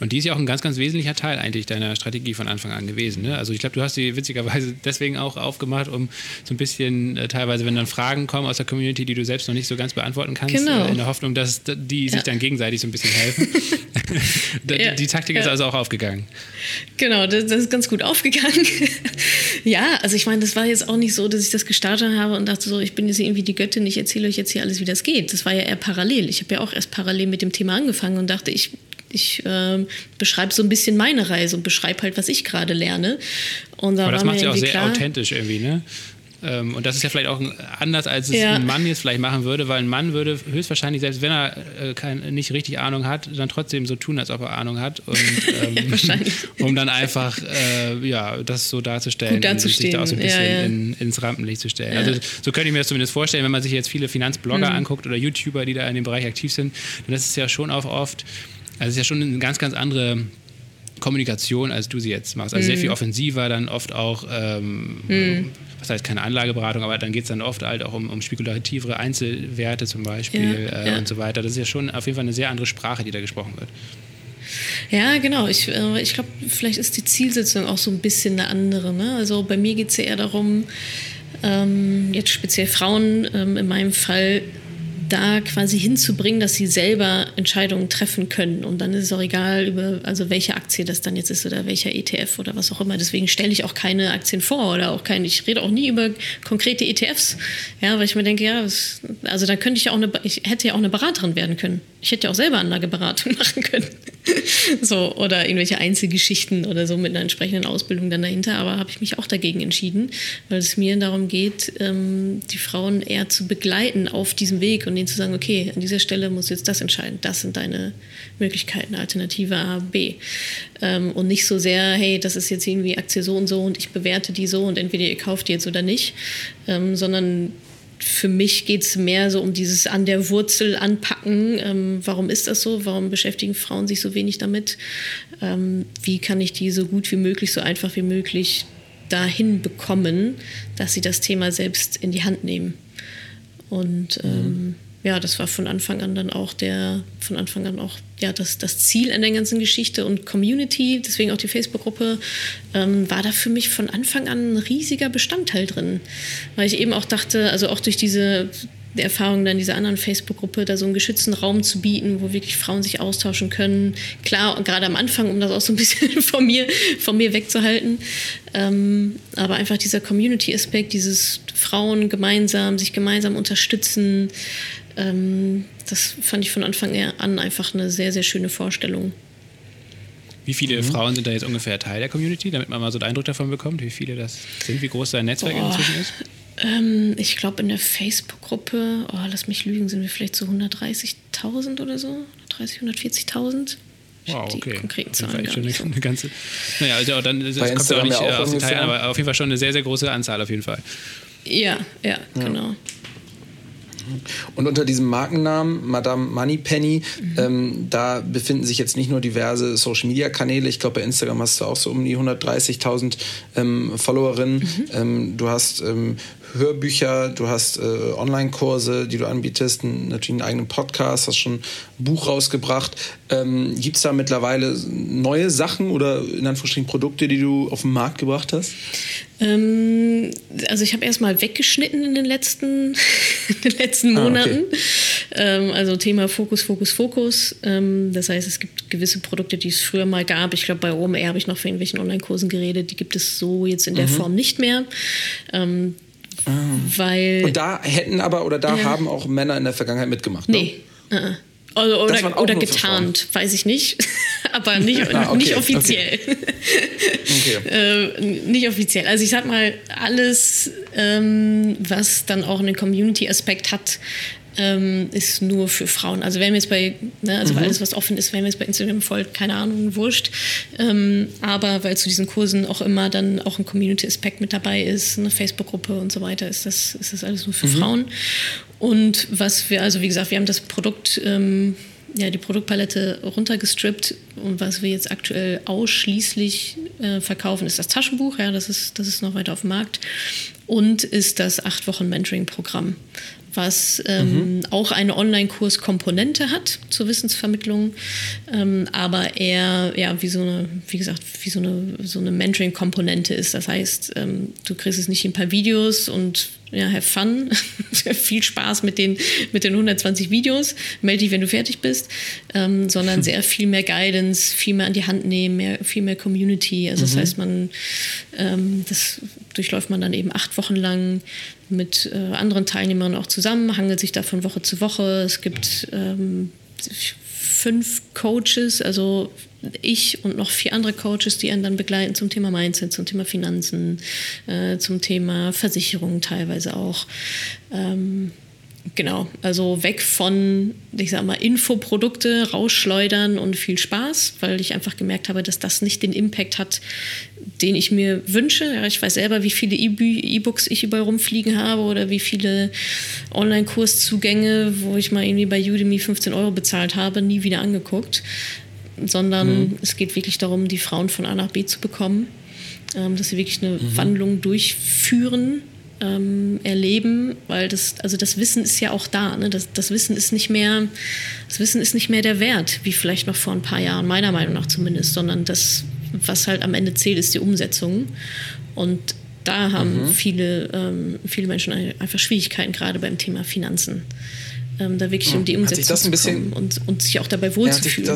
Und die ist ja auch ein ganz, ganz wesentlicher Teil eigentlich deiner Strategie von Anfang an gewesen. Ne? Also ich glaube, du hast sie witzigerweise <laughs> deswegen auch aufgemacht, um so ein bisschen äh, teilweise, wenn dann Fragen kommen aus der Community, die du selbst noch nicht so ganz beantworten kannst, genau. äh, in der Hoffnung, dass die sich dann gegenseitig so ein bisschen helfen. <laughs> <laughs> die, ja. die, Taktik ist also auch aufgegangen. Genau, das, das ist ganz gut aufgegangen. ja, also ich meine, das war jetzt auch nicht so, dass ich das gestartet habe und dachte so, ich bin jetzt irgendwie die Göttin, ich erzähle euch jetzt hier alles, wie das geht. Das war ja eher parallel. Ich habe ja auch erst parallel mit dem Thema angefangen und dachte, ich ich äh, beschreibe so ein bisschen meine Reise und beschreibe halt, was ich gerade lerne. Und da Aber das macht sie auch sehr klar, authentisch irgendwie, ne? Ähm, und das ist ja vielleicht auch anders, als es ja. ein Mann jetzt vielleicht machen würde, weil ein Mann würde höchstwahrscheinlich, selbst wenn er äh, kein, nicht richtig Ahnung hat, dann trotzdem so tun, als ob er Ahnung hat. Und, <laughs> ähm, um dann einfach äh, ja, das so darzustellen und sich da auch so ein bisschen ja, ja. In, ins Rampenlicht zu stellen. Also so könnte ich mir das zumindest vorstellen, wenn man sich jetzt viele Finanzblogger mhm. anguckt oder YouTuber, die da in dem Bereich aktiv sind, dann ist es ja schon auch oft also es ist ja schon eine ganz, ganz andere Kommunikation, als du sie jetzt machst. Also mhm. sehr viel offensiver, dann oft auch, ähm, mhm. was heißt keine Anlageberatung, aber dann geht es dann oft halt auch um, um spekulativere Einzelwerte zum Beispiel ja, äh, ja. und so weiter. Das ist ja schon auf jeden Fall eine sehr andere Sprache, die da gesprochen wird. Ja, genau. Ich, äh, ich glaube, vielleicht ist die Zielsetzung auch so ein bisschen eine andere. Ne? Also bei mir geht es ja eher darum, ähm, jetzt speziell Frauen ähm, in meinem Fall da quasi hinzubringen, dass sie selber Entscheidungen treffen können. Und dann ist es auch egal, über, also welche Aktie das dann jetzt ist oder welcher ETF oder was auch immer. Deswegen stelle ich auch keine Aktien vor oder auch keine, ich rede auch nie über konkrete ETFs. Ja, weil ich mir denke, ja, also da könnte ich ja auch eine, ich hätte ja auch eine Beraterin werden können. Ich hätte ja auch selber Anlageberatung <laughs> machen können. so, oder irgendwelche Einzelgeschichten oder so mit einer entsprechenden Ausbildung dann dahinter. Aber habe ich mich auch dagegen entschieden, weil es mir darum geht, ähm, die Frauen eher zu begleiten auf diesem Weg und ihnen zu sagen, okay, an dieser Stelle musst du jetzt das entscheiden. Das sind deine Möglichkeiten, Alternative A, B. Ähm, und nicht so sehr, hey, das ist jetzt irgendwie Aktie so und so und ich bewerte die so und entweder ihr kauft die jetzt oder nicht, ähm, sondern für mich geht es mehr so um dieses an der Wurzel anpacken. Ähm, warum ist das so? Warum beschäftigen Frauen sich so wenig damit? Ähm, wie kann ich die so gut wie möglich, so einfach wie möglich dahin bekommen, dass sie das Thema selbst in die Hand nehmen? Und ähm, ja, das war von Anfang an dann auch der, von Anfang an auch ja, das, das Ziel an der ganzen Geschichte und Community, deswegen auch die Facebook-Gruppe, ähm, war da für mich von Anfang an ein riesiger Bestandteil drin. Weil ich eben auch dachte, also auch durch diese die Erfahrung dann dieser anderen Facebook-Gruppe, da so einen geschützten Raum zu bieten, wo wirklich Frauen sich austauschen können. Klar, gerade am Anfang, um das auch so ein bisschen <laughs> von mir, von mir wegzuhalten. Ähm, aber einfach dieser Community-Aspekt, dieses Frauen gemeinsam, sich gemeinsam unterstützen, ähm, das fand ich von Anfang an einfach eine sehr, sehr schöne Vorstellung. Wie viele mhm. Frauen sind da jetzt ungefähr Teil der Community, damit man mal so einen Eindruck davon bekommt, wie viele das sind, wie groß dein Netzwerk Boah. inzwischen ist? Ähm, ich glaube, in der Facebook-Gruppe, oh, lass mich lügen, sind wir vielleicht so 130.000 oder so. 130, 140.000. Wow, okay. Die konkreten Zahlen schon eine, eine, ganze. Naja, also dann das kommt ja auch nicht auch aus Detail, aber auf jeden Fall schon eine sehr, sehr große Anzahl auf jeden Fall. Ja, ja, ja. genau. Und unter diesem Markennamen Madame Moneypenny, mhm. ähm, da befinden sich jetzt nicht nur diverse Social-Media-Kanäle. Ich glaube, bei Instagram hast du auch so um die 130.000 ähm, Followerinnen. Mhm. Ähm, du hast ähm, Hörbücher, du hast äh, Online-Kurse, die du anbietest, natürlich einen eigenen Podcast, hast schon ein Buch rausgebracht. Ähm, Gibt es da mittlerweile neue Sachen oder in Anführungsstrichen Produkte, die du auf den Markt gebracht hast? Ähm, also ich habe erstmal weggeschnitten in den letzten, <laughs> in den letzten Monaten. Ah, okay. ähm, also Thema Fokus, Fokus, Fokus. Ähm, das heißt, es gibt gewisse Produkte, die es früher mal gab. Ich glaube, bei OMR habe ich noch von irgendwelchen Online-Kursen geredet. Die gibt es so jetzt in der mhm. Form nicht mehr. Ähm, Ah. Weil, und da hätten aber oder da ja. haben auch Männer in der Vergangenheit mitgemacht. Ne? Nee. -uh. Oder, oder, oder getarnt, weiß ich nicht. <laughs> aber nicht, <laughs> ah, okay, nicht offiziell. Okay. okay. <laughs> äh, nicht offiziell. Also ich sag mal, alles, ähm, was dann auch einen Community-Aspekt hat, ähm, ist nur für Frauen. Also wenn wir jetzt bei, ne, also mhm. alles, was offen ist, wenn wir jetzt bei Instagram folgt, keine Ahnung, wurscht. Ähm, aber weil zu diesen Kursen auch immer dann auch ein Community-Aspekt mit dabei ist, eine Facebook-Gruppe und so weiter, ist das, ist das alles nur für mhm. Frauen. Und was wir, also wie gesagt, wir haben das Produkt, ähm, ja, die Produktpalette runtergestrippt und was wir jetzt aktuell ausschließlich äh, verkaufen, ist das Taschenbuch, ja, das ist, das ist noch weiter auf dem Markt und ist das acht Wochen Mentoring-Programm was ähm, mhm. auch eine Online-Kurs-Komponente hat zur Wissensvermittlung, ähm, aber eher ja wie so eine, wie gesagt, wie so eine, so eine Mentoring-Komponente ist. Das heißt, ähm, du kriegst es nicht in ein paar Videos und ja, have fun, <laughs> viel Spaß mit den, mit den 120 Videos, melde dich, wenn du fertig bist, ähm, sondern <laughs> sehr viel mehr Guidance, viel mehr an die Hand nehmen, mehr, viel mehr Community. Also mhm. das heißt, man, ähm, das durchläuft man dann eben acht Wochen lang mit äh, anderen Teilnehmern auch zusammen, hangelt sich da von Woche zu Woche. Es gibt ähm, fünf Coaches, also ich und noch vier andere Coaches, die einen dann begleiten zum Thema Mindset, zum Thema Finanzen, äh, zum Thema Versicherungen teilweise auch. Ähm, Genau, also weg von, ich sag mal, Infoprodukte rausschleudern und viel Spaß, weil ich einfach gemerkt habe, dass das nicht den Impact hat, den ich mir wünsche. Ja, ich weiß selber, wie viele E-Books ich überall rumfliegen habe oder wie viele Online-Kurszugänge, wo ich mal irgendwie bei Udemy 15 Euro bezahlt habe, nie wieder angeguckt. Sondern mhm. es geht wirklich darum, die Frauen von A nach B zu bekommen, ähm, dass sie wirklich eine mhm. Wandlung durchführen ähm, erleben, weil das, also das Wissen ist ja auch da. Ne? Das, das, Wissen ist nicht mehr, das Wissen ist nicht mehr der Wert, wie vielleicht noch vor ein paar Jahren, meiner Meinung nach zumindest, sondern das, was halt am Ende zählt, ist die Umsetzung. Und da haben mhm. viele, ähm, viele Menschen einfach Schwierigkeiten, gerade beim Thema Finanzen. Ähm, da wirklich um die Umsetzung zu kommen und, und sich auch dabei wohlzufühlen.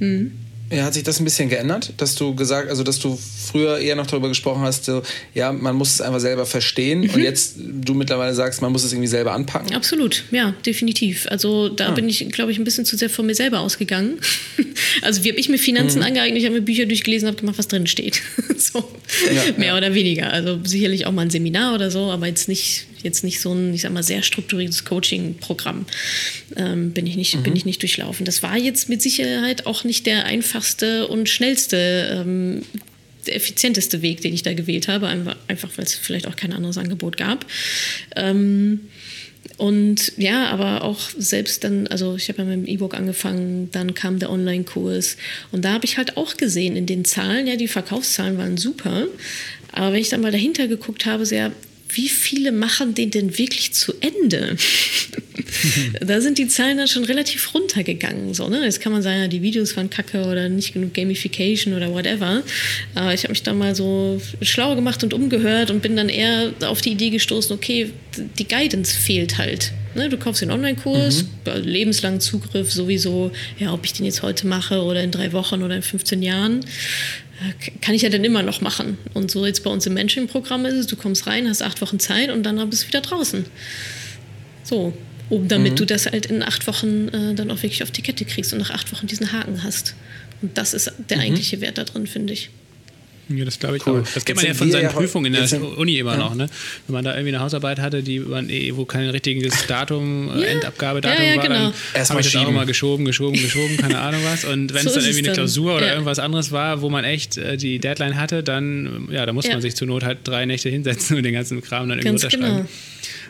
Ja. Ja, hat sich das ein bisschen geändert, dass du gesagt, also dass du früher eher noch darüber gesprochen hast, so, ja, man muss es einfach selber verstehen mhm. und jetzt du mittlerweile sagst, man muss es irgendwie selber anpacken? Absolut, ja, definitiv. Also da ah. bin ich, glaube ich, ein bisschen zu sehr von mir selber ausgegangen. <laughs> also wie habe ich mir Finanzen mhm. angeeignet? Ich habe mir Bücher durchgelesen, habe gemacht, was drin steht. <laughs> so, ja, mehr ja. oder weniger. Also sicherlich auch mal ein Seminar oder so, aber jetzt nicht jetzt nicht so ein, ich sag mal, sehr strukturiertes Coaching-Programm ähm, bin, ich nicht, mhm. bin ich nicht durchlaufen. Das war jetzt mit Sicherheit auch nicht der einfachste und schnellste ähm, der effizienteste Weg, den ich da gewählt habe, einfach weil es vielleicht auch kein anderes Angebot gab. Ähm, und ja, aber auch selbst dann, also ich habe ja mit dem E-Book angefangen, dann kam der Online-Kurs und da habe ich halt auch gesehen in den Zahlen, ja, die Verkaufszahlen waren super, aber wenn ich dann mal dahinter geguckt habe, sehr, wie viele machen den denn wirklich zu Ende? <laughs> da sind die Zahlen dann schon relativ runtergegangen. So, ne? Jetzt kann man sagen, ja, die Videos waren kacke oder nicht genug Gamification oder whatever. Aber ich habe mich da mal so schlau gemacht und umgehört und bin dann eher auf die Idee gestoßen, okay, die Guidance fehlt halt. Ne? Du kaufst den Online-Kurs, mhm. lebenslangen Zugriff sowieso, ja, ob ich den jetzt heute mache oder in drei Wochen oder in 15 Jahren kann ich ja dann immer noch machen. Und so jetzt bei uns im Mentoring-Programm ist es, du kommst rein, hast acht Wochen Zeit und dann bist du wieder draußen. So, um, damit mhm. du das halt in acht Wochen äh, dann auch wirklich auf die Kette kriegst und nach acht Wochen diesen Haken hast. Und das ist der mhm. eigentliche Wert da drin, finde ich. Ja, das glaube ich cool. auch. Das kennt man ja von seinen ja Prüfungen in der Uni immer ja. noch, ne? Wenn man da irgendwie eine Hausarbeit hatte, die man, eh, wo kein richtiges <laughs> Datum, äh, ja. Endabgabedatum ja, war, genau. dann habe ich das auch immer geschoben, geschoben, geschoben, keine <laughs> Ahnung was. Und wenn so es dann irgendwie eine Klausur oder irgendwas anderes war, wo man echt äh, die Deadline hatte, dann, ja, da muss man sich zur Not halt drei Nächte hinsetzen und den ganzen Kram dann irgendwie Ganz unterschreiben. Genau.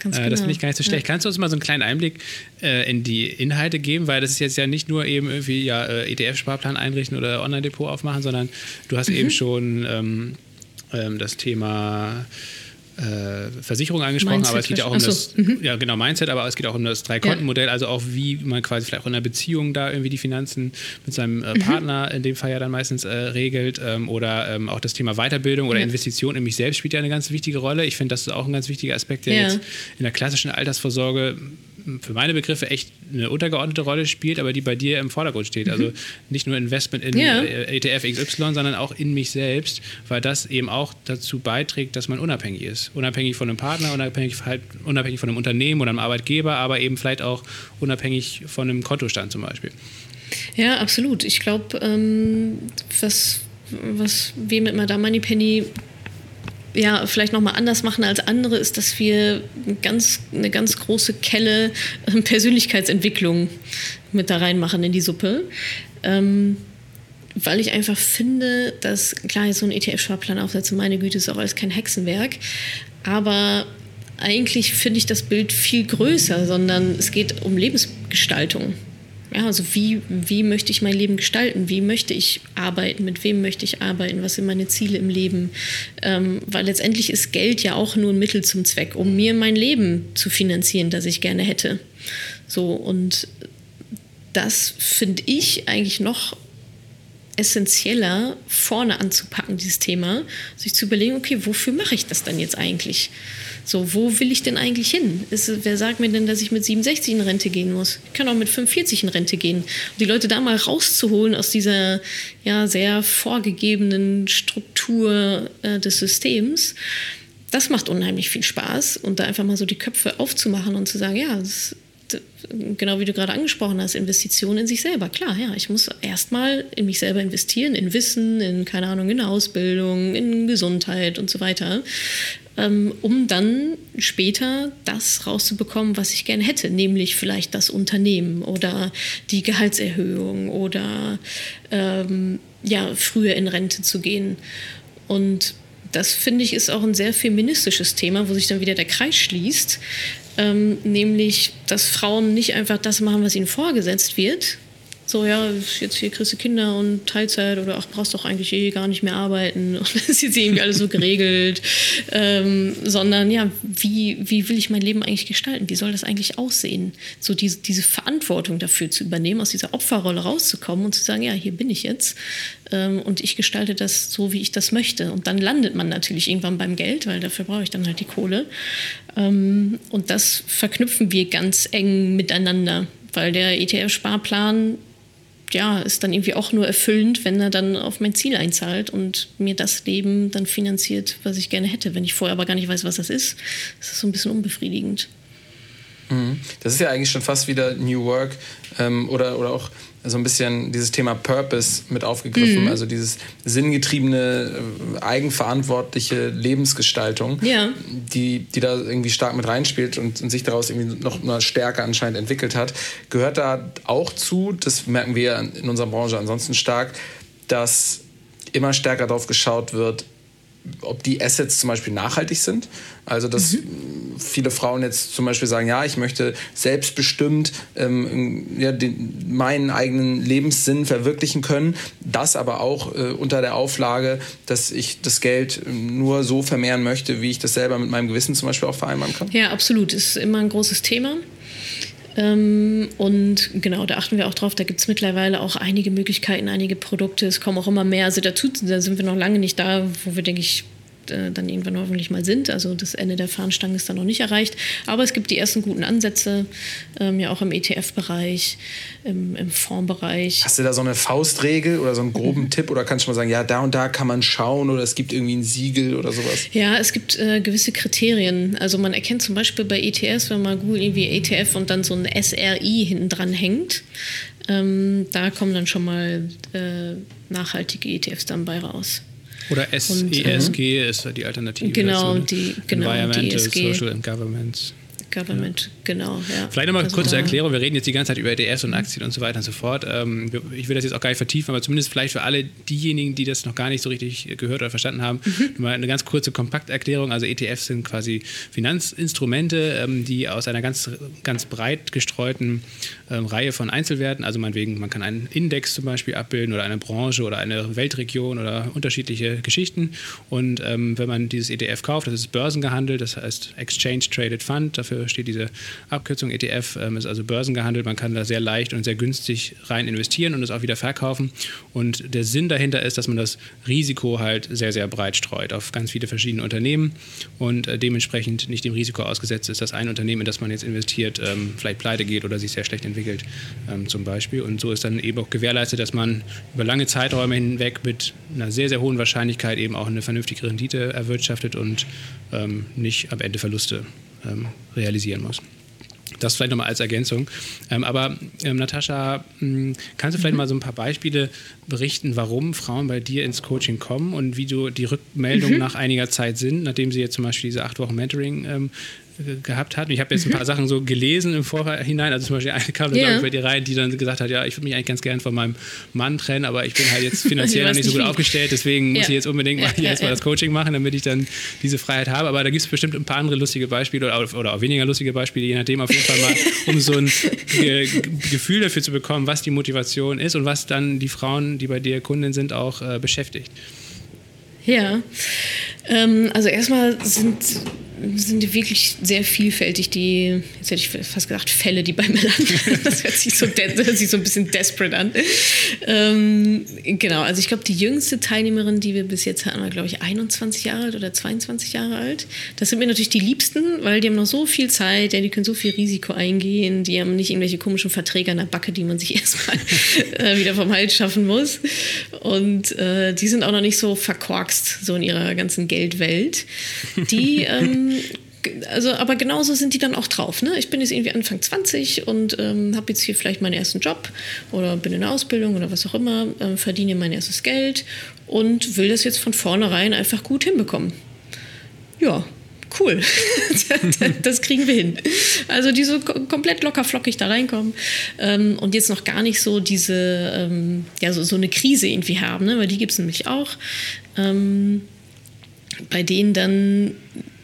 Ganz äh, das finde ich gar nicht so schlecht. Ja. Kannst du uns mal so einen kleinen Einblick äh, in die Inhalte geben? Weil das ist jetzt ja nicht nur eben irgendwie ja, äh, ETF-Sparplan einrichten oder Online-Depot aufmachen, sondern du hast mhm. eben schon ähm, ähm, das Thema äh, Versicherung angesprochen, Mindset aber es geht ja auch um das, mhm. ja genau, Mindset, aber es geht auch um das Drei-Konten-Modell, ja. also auch wie man quasi vielleicht auch in einer Beziehung da irgendwie die Finanzen mit seinem äh, mhm. Partner in dem Fall ja dann meistens äh, regelt ähm, oder ähm, auch das Thema Weiterbildung oder ja. Investition in mich selbst spielt ja eine ganz wichtige Rolle. Ich finde, das ist auch ein ganz wichtiger Aspekt, der ja. jetzt in der klassischen Altersvorsorge für meine Begriffe echt eine untergeordnete Rolle spielt, aber die bei dir im Vordergrund steht. Also mhm. Nicht nur Investment in ja. ETF XY, sondern auch in mich selbst, weil das eben auch dazu beiträgt, dass man unabhängig ist. Unabhängig von einem Partner, unabhängig, halt, unabhängig von einem Unternehmen oder einem Arbeitgeber, aber eben vielleicht auch unabhängig von einem Kontostand zum Beispiel. Ja, absolut. Ich glaube, ähm, was, was wir mit Madame Moneypenny ja, vielleicht nochmal anders machen als andere, ist, dass wir ganz, eine ganz große Kelle äh, Persönlichkeitsentwicklung mit da reinmachen in die Suppe. Ähm, weil ich einfach finde, dass, klar, so ein ETF-Sparplan aufsetzen, meine Güte, ist auch alles kein Hexenwerk. Aber eigentlich finde ich das Bild viel größer, sondern es geht um Lebensgestaltung. Ja, also wie, wie möchte ich mein Leben gestalten? Wie möchte ich arbeiten? Mit wem möchte ich arbeiten? Was sind meine Ziele im Leben? Ähm, weil letztendlich ist Geld ja auch nur ein Mittel zum Zweck, um mir mein Leben zu finanzieren, das ich gerne hätte. So, und das finde ich eigentlich noch essentieller vorne anzupacken, dieses Thema, sich zu überlegen, okay, wofür mache ich das dann jetzt eigentlich? So, wo will ich denn eigentlich hin? Ist, wer sagt mir denn, dass ich mit 67 in Rente gehen muss? Ich kann auch mit 45 in Rente gehen. Und die Leute da mal rauszuholen aus dieser ja, sehr vorgegebenen Struktur äh, des Systems, das macht unheimlich viel Spaß. Und da einfach mal so die Köpfe aufzumachen und zu sagen, ja, das genau wie du gerade angesprochen hast, Investitionen in sich selber. Klar, ja, ich muss erstmal in mich selber investieren, in Wissen, in, keine Ahnung, in Ausbildung, in Gesundheit und so weiter, ähm, um dann später das rauszubekommen, was ich gerne hätte, nämlich vielleicht das Unternehmen oder die Gehaltserhöhung oder ähm, ja, früher in Rente zu gehen. Und das finde ich ist auch ein sehr feministisches Thema, wo sich dann wieder der Kreis schließt, ähm, nämlich, dass Frauen nicht einfach das machen, was ihnen vorgesetzt wird. So, ja, jetzt hier kriegst du Kinder und Teilzeit oder ach, brauchst doch eigentlich eh gar nicht mehr arbeiten <laughs> und das ist jetzt irgendwie alles so geregelt. <laughs> Ähm, sondern ja, wie, wie will ich mein Leben eigentlich gestalten? Wie soll das eigentlich aussehen? So diese, diese Verantwortung dafür zu übernehmen, aus dieser Opferrolle rauszukommen und zu sagen, ja, hier bin ich jetzt ähm, und ich gestalte das so, wie ich das möchte. Und dann landet man natürlich irgendwann beim Geld, weil dafür brauche ich dann halt die Kohle. Ähm, und das verknüpfen wir ganz eng miteinander, weil der ETF-Sparplan ja, ist dann irgendwie auch nur erfüllend, wenn er dann auf mein Ziel einzahlt und mir das Leben dann finanziert, was ich gerne hätte. Wenn ich vorher aber gar nicht weiß, was das ist, ist das so ein bisschen unbefriedigend. Mhm. Das ist ja eigentlich schon fast wieder New Work ähm, oder, oder auch so ein bisschen dieses Thema Purpose mit aufgegriffen, mhm. also dieses sinngetriebene, äh, eigenverantwortliche Lebensgestaltung, ja. die, die da irgendwie stark mit reinspielt und, und sich daraus irgendwie noch mal stärker anscheinend entwickelt hat, gehört da auch zu, das merken wir in unserer Branche ansonsten stark, dass immer stärker darauf geschaut wird, ob die Assets zum Beispiel nachhaltig sind. Also dass mhm. viele Frauen jetzt zum Beispiel sagen, ja, ich möchte selbstbestimmt ähm, ja, den, meinen eigenen Lebenssinn verwirklichen können. Das aber auch äh, unter der Auflage, dass ich das Geld nur so vermehren möchte, wie ich das selber mit meinem Gewissen zum Beispiel auch vereinbaren kann. Ja, absolut. Ist immer ein großes Thema. Ähm, und genau, da achten wir auch drauf. Da gibt es mittlerweile auch einige Möglichkeiten, einige Produkte. Es kommen auch immer mehr. Also dazu, da sind wir noch lange nicht da, wo wir, denke ich, äh, dann irgendwann hoffentlich mal sind. Also das Ende der Fahnenstange ist dann noch nicht erreicht. Aber es gibt die ersten guten Ansätze, ähm, ja auch im ETF-Bereich, im, im Fondsbereich. Hast du da so eine Faustregel oder so einen groben mhm. Tipp oder kannst du mal sagen, ja, da und da kann man schauen oder es gibt irgendwie ein Siegel oder sowas? Ja, es gibt äh, gewisse Kriterien. Also man erkennt zum Beispiel bei ETFs, wenn man Google irgendwie ETF und dann so ein SRI hinten dran hängt, ähm, da kommen dann schon mal äh, nachhaltige ETFs dann bei raus. Oder SESG äh, ist die Alternative. Genau, dazu, ne? die, genau, Environmental, die ESG. Social and Governments. Government, ja. genau. Ja. Vielleicht nochmal also, kurze Erklärung. Wir reden jetzt die ganze Zeit über ETFs und Aktien und so weiter und so fort. Ähm, ich will das jetzt auch gar nicht vertiefen, aber zumindest vielleicht für alle diejenigen, die das noch gar nicht so richtig gehört oder verstanden haben, mhm. mal eine ganz kurze Kompakterklärung. Also ETFs sind quasi Finanzinstrumente, ähm, die aus einer ganz, ganz breit gestreuten ähm, Reihe von Einzelwerten, also meinetwegen, man kann einen Index zum Beispiel abbilden oder eine Branche oder eine Weltregion oder unterschiedliche Geschichten. Und wenn man dieses ETF kauft, das ist börsengehandelt, das heißt Exchange Traded Fund, dafür steht diese Abkürzung ETF, ähm, ist also börsengehandelt, man kann da sehr leicht und sehr günstig rein investieren und es auch wieder verkaufen. Und der Sinn dahinter ist, dass man das Risiko halt sehr, sehr breit streut auf ganz viele verschiedene Unternehmen und äh, dementsprechend nicht dem Risiko ausgesetzt ist, dass ein Unternehmen, in das man jetzt investiert, ähm, vielleicht pleite geht oder sich sehr schlecht entwickelt ähm, zum Beispiel. Und so ist dann eben auch gewährleistet, dass man über lange Zeiträume hinweg mit einer sehr, sehr hohen Wahrscheinlichkeit eben auch eine vernünftige Rendite erwirtschaftet und nicht am Ende Verluste realisieren muss. Das vielleicht nochmal als Ergänzung. Ähm, aber ähm, Natascha, mh, kannst du vielleicht mhm. mal so ein paar Beispiele berichten, warum Frauen bei dir ins Coaching kommen und wie du die Rückmeldungen mhm. nach einiger Zeit sind, nachdem sie jetzt zum Beispiel diese acht Wochen Mentoring ähm, gehabt hat. Und ich habe jetzt ein paar mhm. Sachen so gelesen im Vorhinein. Also zum Beispiel eine kam yeah. ich, bei dir rein, die dann gesagt hat, ja, ich würde mich eigentlich ganz gern von meinem Mann trennen, aber ich bin halt jetzt <laughs> finanziell noch nicht so gut aufgestellt, deswegen ja. muss ich jetzt unbedingt mal hier erstmal das Coaching machen, damit ich dann diese Freiheit habe. Aber da gibt es bestimmt ein paar andere lustige Beispiele oder, oder auch weniger lustige Beispiele, je nachdem auf jeden Fall mal, um so ein Ge Gefühl dafür zu bekommen, was die Motivation ist und was dann die Frauen, die bei dir Kundin sind, auch äh, beschäftigt. Ja, ähm, also erstmal sind sind wirklich sehr vielfältig, die, jetzt hätte ich fast gesagt, Fälle, die bei mir landen. <laughs> Das hört sich so, das hört sich so ein bisschen desperate an. Ähm, genau, also ich glaube, die jüngste Teilnehmerin, die wir bis jetzt hatten, war, glaube ich, 21 Jahre alt oder 22 Jahre alt. Das sind mir natürlich die Liebsten, weil die haben noch so viel Zeit, die können so viel Risiko eingehen, die haben nicht irgendwelche komischen Verträge an der Backe, die man sich <laughs> erstmal äh, wieder vom Hals schaffen muss. Und äh, die sind auch noch nicht so verkorkst, so in ihrer ganzen Geldwelt. Die ähm, also, aber genauso sind die dann auch drauf. Ne? Ich bin jetzt irgendwie Anfang 20 und ähm, habe jetzt hier vielleicht meinen ersten Job oder bin in der Ausbildung oder was auch immer, äh, verdiene mein erstes Geld und will das jetzt von vornherein einfach gut hinbekommen. Ja, cool. <laughs> das kriegen wir hin. Also die so komplett locker flockig da reinkommen ähm, und jetzt noch gar nicht so diese, ähm, ja, so, so eine Krise irgendwie haben, ne? weil die gibt es nämlich auch. Ähm, bei denen dann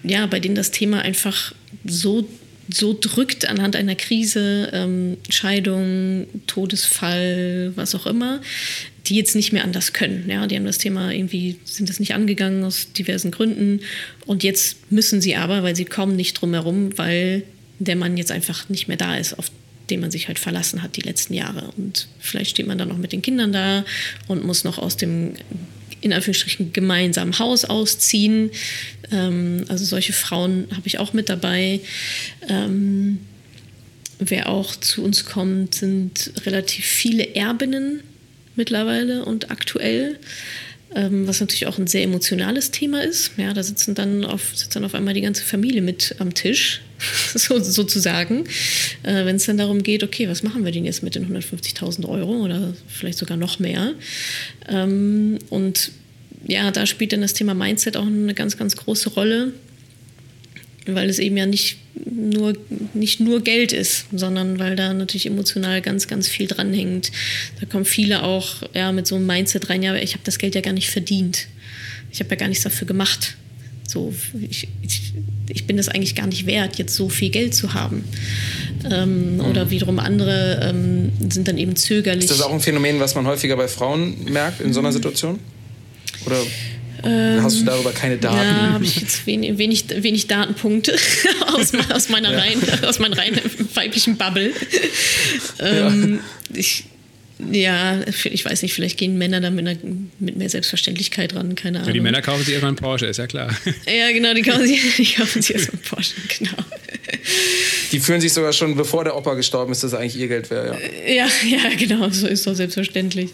ja, bei denen das Thema einfach so, so drückt anhand einer Krise, ähm, Scheidung, Todesfall, was auch immer, die jetzt nicht mehr anders können. Ja, die haben das Thema irgendwie, sind das nicht angegangen aus diversen Gründen. Und jetzt müssen sie aber, weil sie kommen nicht drum herum, weil der Mann jetzt einfach nicht mehr da ist, auf den man sich halt verlassen hat die letzten Jahre. Und vielleicht steht man dann noch mit den Kindern da und muss noch aus dem in Anführungsstrichen gemeinsamen Haus ausziehen. Ähm, also solche Frauen habe ich auch mit dabei. Ähm, wer auch zu uns kommt, sind relativ viele Erbinnen mittlerweile und aktuell. Ähm, was natürlich auch ein sehr emotionales Thema ist. Ja, da sitzen dann auf, sitzt dann auf einmal die ganze Familie mit am Tisch, <laughs> so, sozusagen, äh, wenn es dann darum geht, okay, was machen wir denn jetzt mit den 150.000 Euro oder vielleicht sogar noch mehr? Ähm, und ja, da spielt dann das Thema Mindset auch eine ganz, ganz große Rolle, weil es eben ja nicht nur, nicht nur Geld ist, sondern weil da natürlich emotional ganz, ganz viel dranhängt. Da kommen viele auch ja, mit so einem Mindset rein, ja, ich habe das Geld ja gar nicht verdient. ich habe ja gar nichts dafür gemacht. So, ich, ich, ich, bin das eigentlich gar nicht wert, jetzt so viel Geld zu haben. Ähm, mhm. Oder wiederum andere ähm, sind dann eben zögerlich. Ist das auch ein Phänomen, was man häufiger bei Frauen merkt in so einer mhm. Situation? Oder ähm, hast du darüber keine Daten? Ja, habe ich jetzt wenig, wenig, wenig Datenpunkte <laughs> aus, aus, meiner ja. rein, aus meiner rein weiblichen Bubble. Ähm, ja. ich, ja, ich weiß nicht, vielleicht gehen Männer da mit, einer, mit mehr Selbstverständlichkeit ran, keine Ahnung. Ja, die Männer kaufen sich erstmal einen Porsche, ist ja klar. Ja, genau, die kaufen sich, die <laughs> kaufen sich erstmal einen Porsche, genau. <laughs> Die fühlen sich sogar schon, bevor der Opa gestorben ist, dass eigentlich ihr Geld wäre, ja. Ja, <laughs> ja, genau, so ist doch selbstverständlich.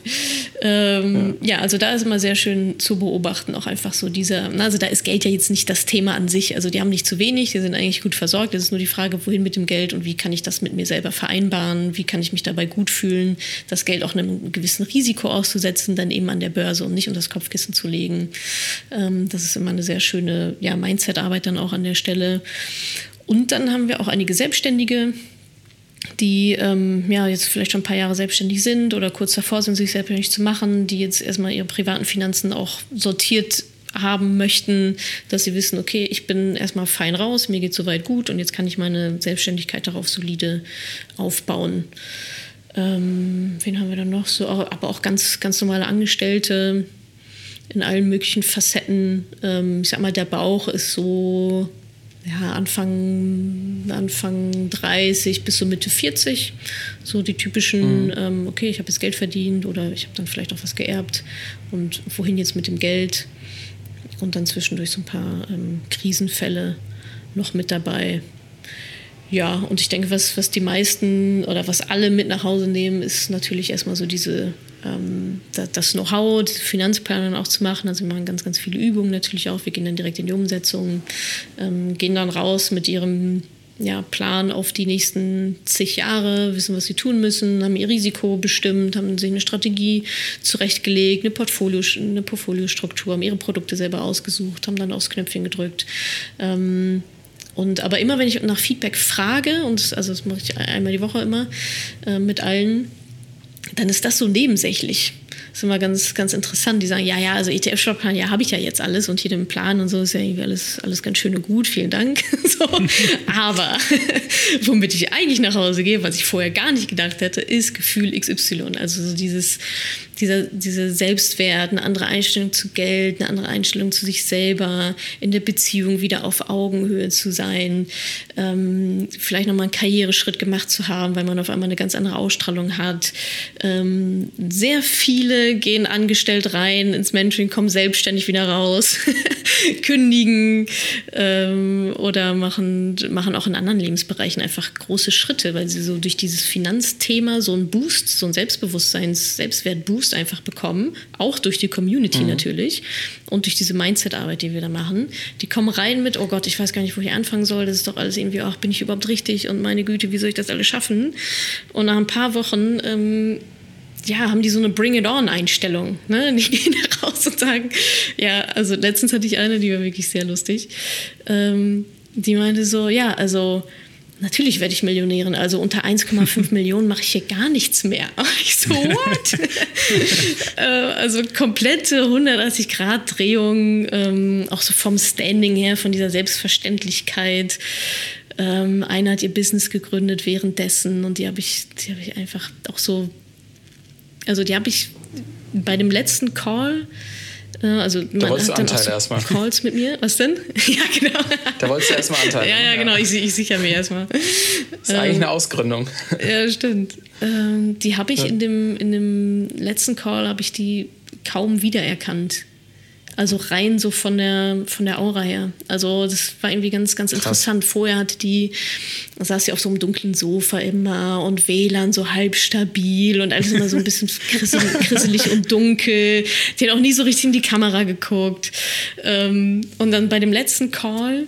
Ähm, ja. ja. also da ist immer sehr schön zu beobachten, auch einfach so dieser, also da ist Geld ja jetzt nicht das Thema an sich, also die haben nicht zu wenig, die sind eigentlich gut versorgt, es ist nur die Frage, wohin mit dem Geld und wie kann ich das mit mir selber vereinbaren, wie kann ich mich dabei gut fühlen, das Geld auch einem gewissen Risiko auszusetzen, dann eben an der Börse und nicht unter das Kopfkissen zu legen. Ähm, das ist immer eine sehr schöne ja, Mindset-Arbeit dann auch an der Stelle. Und dann haben wir auch einige Selbstständige, die ähm, ja jetzt vielleicht schon ein paar Jahre selbstständig sind oder kurz davor sind, sich selbstständig zu machen, die jetzt erstmal ihre privaten Finanzen auch sortiert haben möchten, dass sie wissen, okay, ich bin erstmal fein raus, mir geht soweit gut und jetzt kann ich meine Selbstständigkeit darauf solide aufbauen. Ähm, wen haben wir dann noch so? Aber auch ganz, ganz normale Angestellte in allen möglichen Facetten. Ähm, ich sag mal, der Bauch ist so ja, Anfang, Anfang 30 bis so Mitte 40. So die typischen, mhm. ähm, okay, ich habe jetzt Geld verdient oder ich habe dann vielleicht auch was geerbt und wohin jetzt mit dem Geld. Und dann zwischendurch so ein paar ähm, Krisenfälle noch mit dabei. Ja, und ich denke, was, was die meisten oder was alle mit nach Hause nehmen, ist natürlich erstmal so diese ähm, das Know-how, Finanzplanung auch zu machen. Also wir machen ganz, ganz viele Übungen natürlich auch. Wir gehen dann direkt in die Umsetzung, ähm, gehen dann raus mit ihrem ja, Plan auf die nächsten zig Jahre, wissen, was sie tun müssen, haben ihr Risiko bestimmt, haben sich eine Strategie zurechtgelegt, eine, Portfolio, eine Portfoliostruktur, haben ihre Produkte selber ausgesucht, haben dann aufs Knöpfchen gedrückt. Ähm, und aber immer, wenn ich nach Feedback frage, und also das mache ich einmal die Woche immer äh, mit allen, dann ist das so nebensächlich. Das ist immer ganz, ganz interessant. Die sagen, ja, ja, also ETF-Shop-Plan, ja, habe ich ja jetzt alles und hier den Plan und so ist ja irgendwie alles, alles ganz schön und gut, vielen Dank. <laughs> so. Aber <laughs> womit ich eigentlich nach Hause gehe, was ich vorher gar nicht gedacht hätte, ist Gefühl XY. Also so dieses, dieser, dieser Selbstwert, eine andere Einstellung zu Geld, eine andere Einstellung zu sich selber, in der Beziehung wieder auf Augenhöhe zu sein, ähm, vielleicht nochmal einen Karriereschritt gemacht zu haben, weil man auf einmal eine ganz andere Ausstrahlung hat. Ähm, sehr viele gehen angestellt rein ins Mentoring, kommen selbstständig wieder raus, <laughs> kündigen ähm, oder machen, machen auch in anderen Lebensbereichen einfach große Schritte, weil sie so durch dieses Finanzthema so einen Boost, so einen Selbstbewusstseins-, Selbstwertboost Boost einfach bekommen, auch durch die Community mhm. natürlich und durch diese Mindset-Arbeit, die wir da machen. Die kommen rein mit, oh Gott, ich weiß gar nicht, wo ich anfangen soll, das ist doch alles irgendwie, ach, bin ich überhaupt richtig und meine Güte, wie soll ich das alles schaffen? Und nach ein paar Wochen ähm, ja, haben die so eine Bring-it-on-Einstellung. Ne? <laughs> Die gehen raus und sagen, ja, also letztens hatte ich eine, die war wirklich sehr lustig. Ähm, die meinte so, ja, also natürlich werde ich Millionärin. Also unter 1,5 <laughs> Millionen mache ich hier gar nichts mehr. <laughs> Ich so, what? Äh, also komplette 180-Grad-Drehung, ähm, auch so vom Standing her, von dieser Selbstverständlichkeit. Ähm, einer hat ihr Business gegründet währenddessen und die habe ich, die habe ich einfach auch so, also die habe ich bei dem letzten Call also da man wolltest hat du Anteile so erstmal. Calls mit mir. Was denn? <laughs> ja, genau. Da wolltest du erstmal Anteile. ja, ja, genau. Ich, ich sichere mir erstmal. Das ist eigentlich eine Ausgründung. ja, stimmt. Ähm, die habe ich ja. in, dem, in dem letzten Call habe ich die kaum wiedererkannt. Also rein so von der, von der Aura her. Also das war irgendwie ganz, ganz interessant. Vorher hatte die, saß sie auf so einem dunklen Sofa immer und WLAN so halb stabil und alles immer so ein bisschen <laughs> krisselig und dunkel. Die hat auch nie so richtig in die Kamera geguckt. Ähm, und dann bei dem letzten Call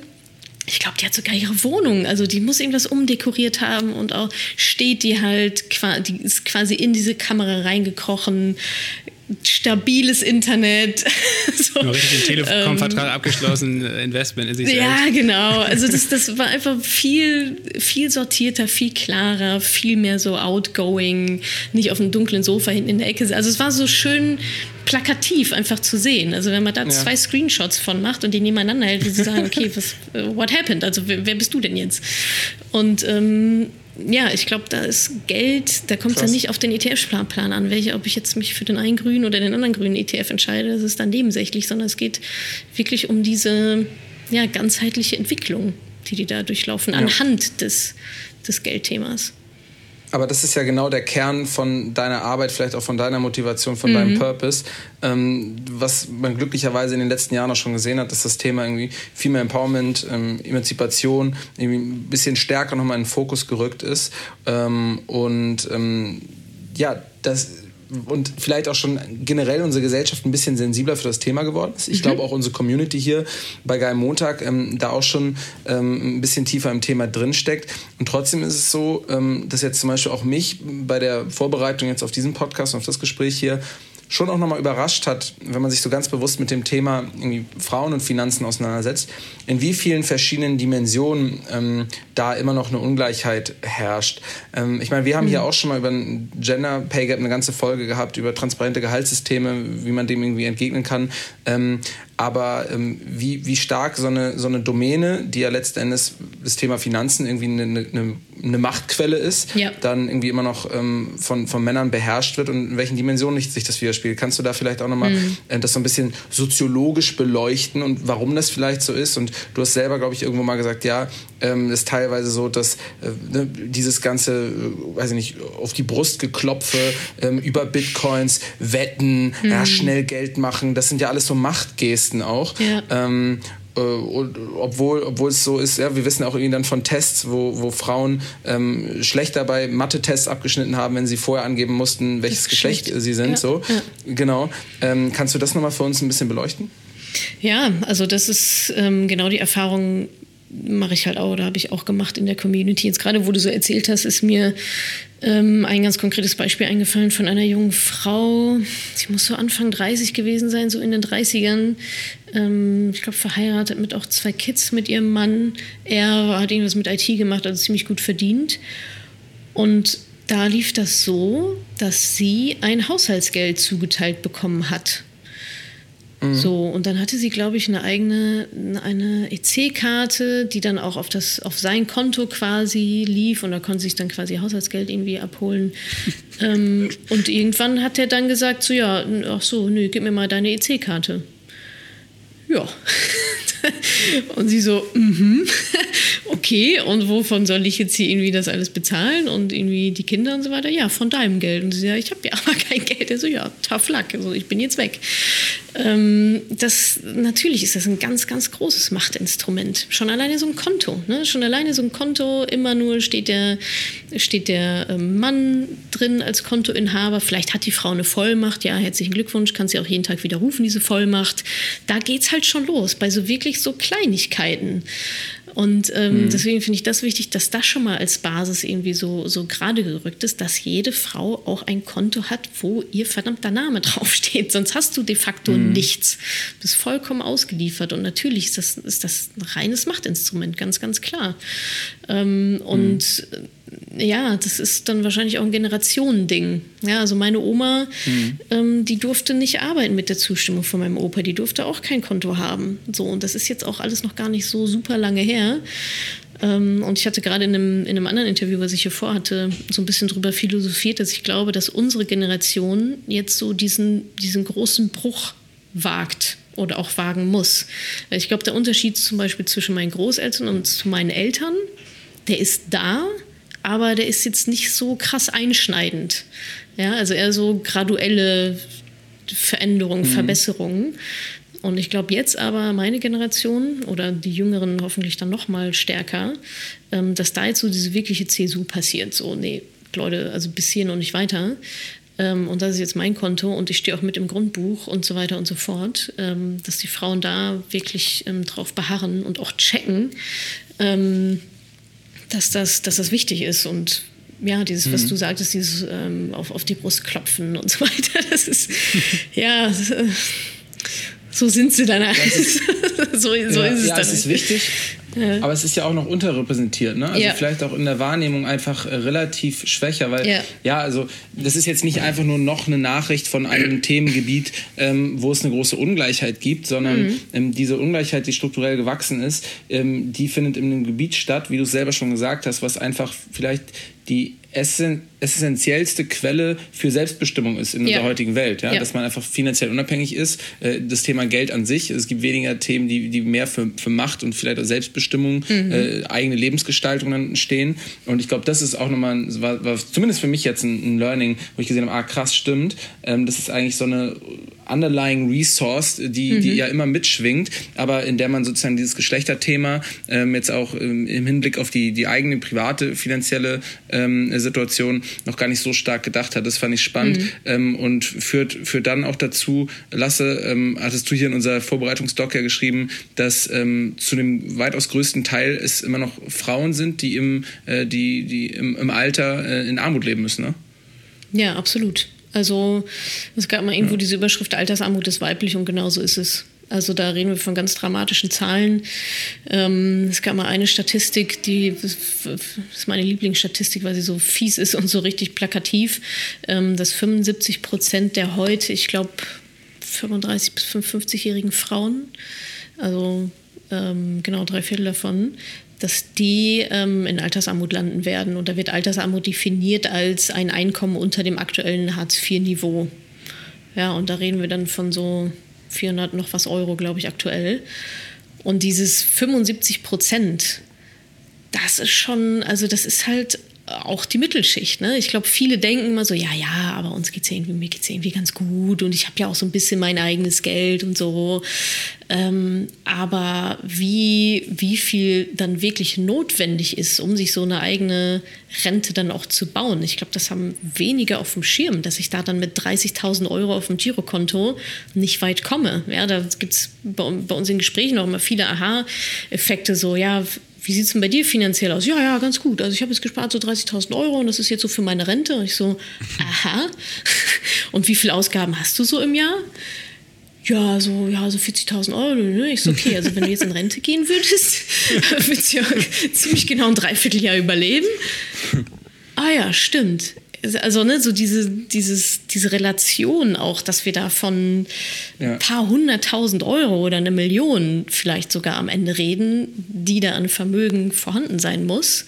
ich glaube, die hat sogar ihre Wohnung, also die muss irgendwas umdekoriert haben und auch steht die halt, die ist quasi in diese Kamera reingekrochen, stabiles Internet. <laughs> so, richtig den Telekom-Vertrag ähm, abgeschlossen, äh, Investment in sich selbst. Ja, genau. <laughs> Also das, das war einfach viel, viel sortierter, viel klarer, viel mehr so outgoing, nicht auf einem dunklen Sofa hinten in der Ecke. Also es war so schön plakativ einfach zu sehen. Also wenn man da ja. zwei Screenshots von macht und die nebeneinander hält, sie sagen, <laughs> okay, was, äh, what happened? Also wer, wer bist du denn jetzt? Und ähm, ja, ich glaube, da ist Geld, da kommt es ja nicht auf den ETF-Plan an, welche, ob ich jetzt mich für den einen grünen oder den anderen grünen ETF entscheide, das ist dann nebensächlich, sondern es geht wirklich um diese ja, ganzheitliche Entwicklung, die die da durchlaufen, ja. anhand des, des Geldthemas. Aber das ist ja genau der Kern von deiner Arbeit, vielleicht auch von deiner Motivation, von mhm. deinem Purpose. Ähm, was man glücklicherweise in den letzten Jahren auch schon gesehen hat, dass das Thema irgendwie Female Empowerment, ähm, Emanzipation irgendwie ein bisschen stärker nochmal in den Fokus gerückt ist. Ähm, und ähm, ja, das und vielleicht auch schon generell unsere Gesellschaft ein bisschen sensibler für das Thema geworden ist. Ich mhm. glaube auch unsere Community hier bei Geil Montag ähm, da auch schon ähm, ein bisschen tiefer im Thema drinsteckt. Und trotzdem ist es so, ähm, dass jetzt zum Beispiel auch mich bei der Vorbereitung jetzt auf diesen Podcast und auf das Gespräch hier schon auch nochmal überrascht hat, wenn man sich so ganz bewusst mit dem Thema Frauen und Finanzen auseinandersetzt, in wie vielen verschiedenen Dimensionen ähm, da immer noch eine Ungleichheit herrscht. Ähm, ich meine, wir haben mhm. hier auch schon mal über ein Gender Pay Gap eine ganze Folge gehabt, über transparente Gehaltssysteme, wie man dem irgendwie entgegnen kann. Ähm, aber ähm, wie, wie stark so eine, so eine Domäne, die ja letzten Endes das Thema Finanzen irgendwie eine, eine, eine Machtquelle ist, ja. dann irgendwie immer noch ähm, von, von Männern beherrscht wird und in welchen Dimensionen sich das widerspiegelt. Kannst du da vielleicht auch nochmal mhm. äh, das so ein bisschen soziologisch beleuchten und warum das vielleicht so ist? Und du hast selber, glaube ich, irgendwo mal gesagt, ja, ähm, ist teilweise so, dass äh, ne, dieses ganze, äh, weiß ich nicht, auf die Brust geklopfe ähm, über Bitcoins, Wetten, mhm. ja, schnell Geld machen, das sind ja alles so Machtgesten auch. Ja. Ähm, äh, obwohl, obwohl es so ist, ja, wir wissen auch irgendwie dann von Tests, wo, wo Frauen ähm, schlechter bei Mathe-Tests abgeschnitten haben, wenn sie vorher angeben mussten, welches Geschlecht, Geschlecht sie sind. Ja, so. Ja. Genau. Ähm, kannst du das nochmal für uns ein bisschen beleuchten? Ja, also das ist ähm, genau die Erfahrung, mache ich halt auch oder habe ich auch gemacht in der Community. Jetzt gerade, wo du so erzählt hast, ist mir ähm, ein ganz konkretes Beispiel eingefallen von einer jungen Frau. Sie muss so Anfang 30 gewesen sein, so in den 30ern. Ähm, ich glaube, verheiratet mit auch zwei Kids mit ihrem Mann. Er hat irgendwas mit IT gemacht, also ziemlich gut verdient. Und da lief das so, dass sie ein Haushaltsgeld zugeteilt bekommen hat Mhm. So, und dann hatte sie, glaube ich, eine eigene, eine EC-Karte, die dann auch auf, das, auf sein Konto quasi lief und da konnte sich dann quasi Haushaltsgeld irgendwie abholen. <laughs> ähm, und irgendwann hat er dann gesagt, so ja, ach so, nö, gib mir mal deine EC-Karte. Ja. <laughs> und sie so, mhm, <laughs> okay, und wovon soll ich jetzt hier irgendwie das alles bezahlen und irgendwie die Kinder und so weiter? Ja, von deinem Geld. Und sie ja, ich habe ja <laughs> aber kein Geld. Er so, ja, tough luck, also ich bin jetzt weg. Ähm, das, natürlich ist das ein ganz, ganz großes Machtinstrument. Schon alleine so ein Konto, ne? schon alleine so ein Konto, immer nur steht der, steht der ähm, Mann drin als Kontoinhaber. Vielleicht hat die Frau eine Vollmacht, ja, herzlichen Glückwunsch, kann sie auch jeden Tag widerrufen, diese Vollmacht. Da geht es halt schon los, bei so wirklich so Kleinigkeiten. Und ähm, mhm. deswegen finde ich das wichtig, dass das schon mal als Basis irgendwie so, so gerade gerückt ist, dass jede Frau auch ein Konto hat, wo ihr verdammter Name <laughs> draufsteht. Sonst hast du de facto mhm. nichts. Du bist vollkommen ausgeliefert. Und natürlich ist das, ist das ein reines Machtinstrument, ganz, ganz klar. Ähm, und mhm ja, das ist dann wahrscheinlich auch ein Generationending. Ja, also meine Oma, mhm. ähm, die durfte nicht arbeiten mit der Zustimmung von meinem Opa, die durfte auch kein Konto haben. So, und das ist jetzt auch alles noch gar nicht so super lange her. Ähm, und ich hatte gerade in einem, in einem anderen Interview, was ich hier vorhatte, so ein bisschen drüber philosophiert, dass ich glaube, dass unsere Generation jetzt so diesen, diesen großen Bruch wagt oder auch wagen muss. Ich glaube, der Unterschied zum Beispiel zwischen meinen Großeltern und zu meinen Eltern, der ist da, aber der ist jetzt nicht so krass einschneidend. Ja, also eher so graduelle Veränderungen, mhm. Verbesserungen. Und ich glaube jetzt aber meine Generation oder die Jüngeren hoffentlich dann noch mal stärker, ähm, dass da jetzt so diese wirkliche Zäsur passiert. So, nee, Leute, also bis hier noch nicht weiter. Ähm, und das ist jetzt mein Konto und ich stehe auch mit im Grundbuch und so weiter und so fort, ähm, dass die Frauen da wirklich ähm, drauf beharren und auch checken, ähm, dass das, dass das wichtig ist und ja, dieses, mhm. was du sagtest, dieses ähm, auf, auf die Brust klopfen und so weiter, <laughs> das ist, ja, so so sind sie dann halt. <laughs> so, so ja, ist es ja, dann. es ist wichtig. Ja. Aber es ist ja auch noch unterrepräsentiert, ne? Also Ja. vielleicht auch in der Wahrnehmung einfach äh, relativ schwächer, weil Ja. ja. also das ist jetzt nicht einfach nur noch eine Nachricht von einem <clears throat> Themengebiet, ähm, wo es eine große Ungleichheit gibt, sondern Mhm. ähm, diese Ungleichheit, die strukturell gewachsen ist, ähm, die findet in einem Gebiet statt, wie du es selber schon gesagt hast, was einfach vielleicht die essen essentiellste Quelle für Selbstbestimmung ist in Ja. unserer heutigen Welt, ja? Ja. dass man einfach finanziell unabhängig ist. Äh, Das Thema Geld an sich, es gibt weniger Themen, die, die mehr für, für Macht und vielleicht auch Selbstbestimmung, Mhm. äh, eigene Lebensgestaltung dann stehen. Und ich glaube, das ist auch nochmal, ein- war, war zumindest für mich jetzt ein, ein Learning, wo ich gesehen habe, ah krass, stimmt. Ähm, das ist eigentlich so eine underlying resource, die, die ja immer mitschwingt, aber in der man sozusagen dieses Geschlechterthema ähm, jetzt auch ähm, im Hinblick auf die, die eigene private finanzielle ähm, Situation noch gar nicht so stark gedacht hat. Das fand ich spannend ähm, und führt, führt dann auch dazu, Lasse, ähm, hattest du hier in unser Vorbereitungsdoc ja geschrieben, dass ähm, zu dem weitaus größten Teil es immer noch Frauen sind, die im, äh, die, die im, im Alter äh, in Armut leben müssen. Ne? Ja, absolut. Also es gab mal irgendwo diese Überschrift Altersarmut ist weiblich und genauso ist es. Also da reden wir von ganz dramatischen Zahlen. Ähm, es gab mal eine Statistik, die ist meine Lieblingsstatistik, weil sie so fies ist und so richtig plakativ, ähm, dass 75 Prozent der heute, ich glaube 35 bis 55-jährigen Frauen, also ähm, genau drei Viertel davon, dass die ähm, in Altersarmut landen werden. Und da wird Altersarmut definiert als ein Einkommen unter dem aktuellen Hartz-IV-Niveau. Ja, und da reden wir dann von so 400 noch was Euro, glaube ich, aktuell. Und dieses 75 Prozent, das ist schon, also das ist halt auch die Mittelschicht. Ne? Ich glaube, viele denken immer so, ja, ja, aber uns geht's ja irgendwie, mir geht's ja irgendwie ganz gut und ich habe ja auch so ein bisschen mein eigenes Geld und so. Ähm, aber wie, wie viel dann wirklich notwendig ist, um sich so eine eigene Rente dann auch zu bauen. Ich glaube, das haben wenige auf dem Schirm, dass ich da dann mit 30.000 Euro auf dem Girokonto nicht weit komme. Ja, da gibt's bei, bei uns in Gesprächen auch immer viele Aha-Effekte, so, ja, wie sieht es denn bei dir finanziell aus? Ja, ja, ganz gut. Also ich habe jetzt gespart so 30.000 Euro und das ist jetzt so für meine Rente. Und ich so, <laughs> aha. <laughs> Und wie viele Ausgaben hast du so im Jahr? Ja, so, ja, so 40.000 Euro. Ne? Ich so, okay, also wenn du jetzt in Rente gehen würdest, <laughs> würdest du ja ziemlich genau ein Dreivierteljahr überleben. Ah ja, stimmt. Also, ne, so diese, dieses, diese Relation auch, dass wir da von Ja. ein paar hunderttausend Euro oder eine Million vielleicht sogar am Ende reden, die da an Vermögen vorhanden sein muss,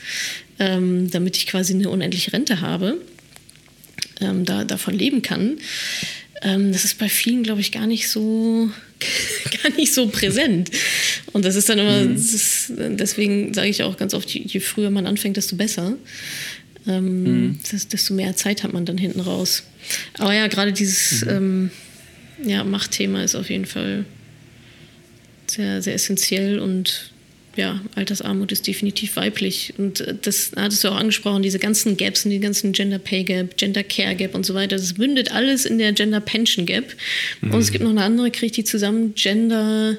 ähm, damit ich quasi eine unendliche Rente habe, ähm, da, davon leben kann. Ähm, das ist bei vielen, glaube ich, gar nicht so <laughs> gar nicht so präsent. Und das ist dann immer, das ist, deswegen sage ich auch ganz oft, je, je früher man anfängt, desto besser. Ähm, das, desto mehr Zeit hat man dann hinten raus. Aber ja, gerade dieses ähm, ja, Machtthema ist auf jeden Fall sehr, sehr essentiell und ja, Altersarmut ist definitiv weiblich. Und äh, das hattest du auch angesprochen, diese ganzen Gaps und die ganzen Gender Pay Gap, Gender Care Gap und so weiter, das mündet alles in der Gender Pension Gap. Und es gibt noch eine andere, kriege ich die zusammen, Gender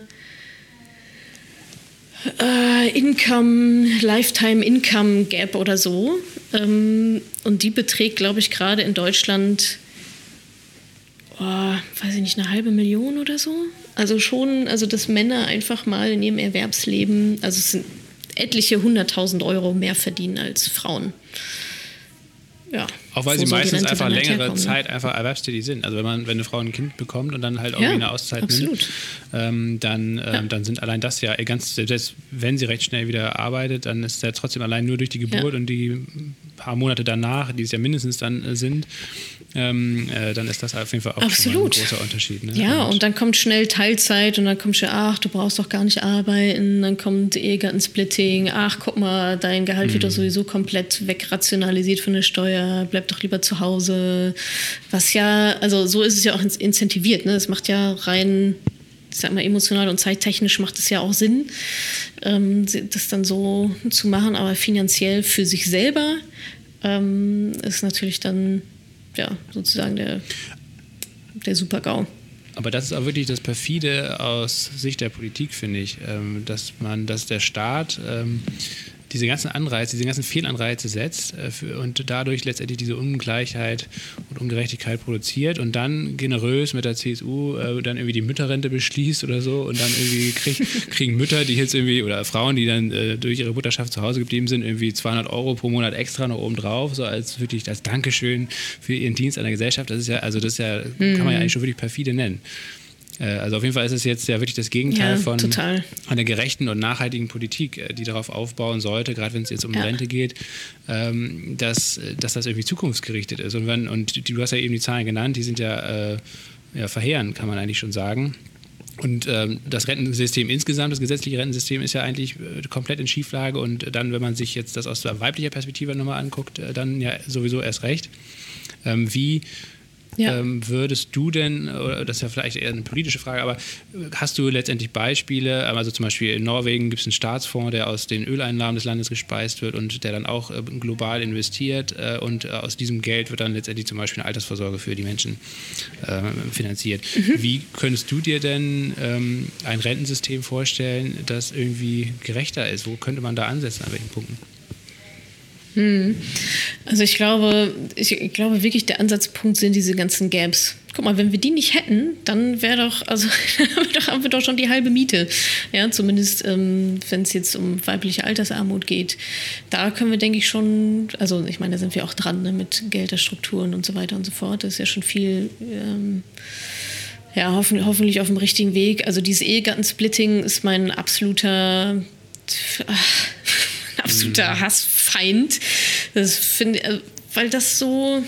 äh, Income, Lifetime Income Gap oder so. Ähm, und die beträgt, glaube ich, gerade in Deutschland, oh, weiß ich nicht, eine halbe Million oder so. Also schon, also dass Männer einfach mal in ihrem Erwerbsleben, also es sind etliche hunderttausend Euro mehr verdienen als Frauen. Ja. Auch weil Wo sie meistens einfach längere? Zeit einfach erwerbstätig sind. Also wenn man, wenn eine Frau ein Kind bekommt und dann halt Ja, irgendwie eine Auszeit absolut. nimmt, ähm, dann, ähm, Ja. dann sind allein das ja ganz, selbst wenn sie recht schnell wieder arbeitet, dann ist ja trotzdem allein nur durch die Geburt Ja. und die paar Monate danach, die es ja mindestens dann äh, sind, ähm, äh, dann ist das auf jeden Fall auch mal ein Absolut. großer Unterschied. Ne? Ja, und dann kommt schnell Teilzeit und dann kommt schon, ach, du brauchst doch gar nicht arbeiten. Dann kommt Ehegattensplitting. Ach, guck mal, dein Gehalt wird doch sowieso komplett wegrationalisiert von der Steuer. Bleib doch lieber zu Hause. Was ja, also so ist es ja auch incentiviert. Ne? Es macht ja rein, ich sag mal, emotional und zeittechnisch macht es ja auch Sinn, ähm, das dann so zu machen. Aber finanziell für sich selber ähm, ist natürlich dann, ja, sozusagen der, der Super-GAU. Aber das ist auch wirklich das perfide aus Sicht der Politik, finde ich, ähm, dass man, dass der Staat ähm, diese ganzen Anreize, diese ganzen Fehlanreize setzt äh, für, und dadurch letztendlich diese Ungleichheit und Ungerechtigkeit produziert und dann generös mit der CSU äh, dann irgendwie die Mütterrente beschließt oder so und dann irgendwie krieg, <laughs> kriegen Mütter, die jetzt irgendwie oder Frauen, die dann äh, durch ihre Mutterschaft zu Hause geblieben sind, irgendwie 200 Euro pro Monat extra noch oben drauf, so als wirklich als Dankeschön für ihren Dienst an der Gesellschaft. Das ist ja, also das ist ja, mhm. kann man ja eigentlich schon wirklich perfide nennen. Äh, also auf jeden Fall ist es jetzt ja wirklich das Gegenteil ja, von total. einer gerechten und nachhaltigen Politik, äh, die darauf aufbauen sollte, gerade wenn es jetzt um ja. Rente geht, ähm, dass, dass das irgendwie zukunftsgerichtet ist. Und, wenn, und du hast ja eben die Zahlen genannt, die sind ja, äh, ja verheerend, kann man eigentlich schon sagen. Und ähm, das Rentensystem insgesamt, das gesetzliche Rentensystem ist ja eigentlich äh, komplett in Schieflage und dann, wenn man sich jetzt das aus weiblicher Perspektive nochmal anguckt, äh, dann ja sowieso erst recht. Ähm, wie ja. Ähm, würdest du denn, oder das ist ja vielleicht eher eine politische Frage, aber hast du letztendlich Beispiele? Also zum Beispiel in Norwegen gibt es einen Staatsfonds, der aus den Öleinnahmen des Landes gespeist wird und der dann auch äh, global investiert äh, und äh, aus diesem Geld wird dann letztendlich zum Beispiel eine Altersvorsorge für die Menschen äh, finanziert. Mhm. Wie könntest du dir denn ähm, ein Rentensystem vorstellen, das irgendwie gerechter ist? Wo könnte man da ansetzen, an welchen Punkten? Hm. Also ich glaube, ich glaube wirklich, der Ansatzpunkt sind diese ganzen Gaps. Guck mal, wenn wir die nicht hätten, dann wäre doch, also <laughs> haben wir doch schon die halbe Miete. Ja, zumindest ähm, wenn es jetzt um weibliche Altersarmut geht. Da können wir, denke ich, schon, also ich meine, da sind wir auch dran ne, mit Gelderstrukturen und so weiter und so fort. Das ist ja schon viel. Ähm, ja, hoffen, hoffentlich auf dem richtigen Weg. Also dieses Ehegattensplitting ist mein absoluter, ach, <laughs> absoluter mhm. Hassfeind. Das finde, äh, weil das so.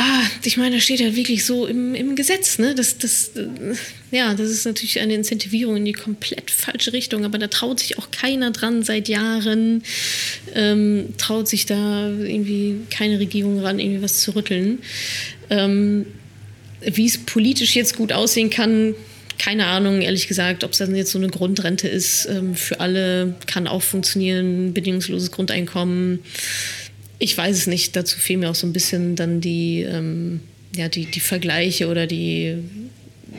Ah, ich meine, da steht ja wirklich so im, im Gesetz, ne? Das, das, äh, ja, das ist natürlich eine Incentivierung in die komplett falsche Richtung, aber da traut sich auch keiner dran seit Jahren, ähm, traut sich da irgendwie keine Regierung ran, irgendwie was zu rütteln. Ähm, Wie es politisch jetzt gut aussehen kann, keine Ahnung, ehrlich gesagt, ob es dann jetzt so eine Grundrente ist. Ähm, für alle kann auch funktionieren, bedingungsloses Grundeinkommen. Ich weiß es nicht. Dazu fehlen mir auch so ein bisschen dann die, ähm, ja, die, die Vergleiche oder die,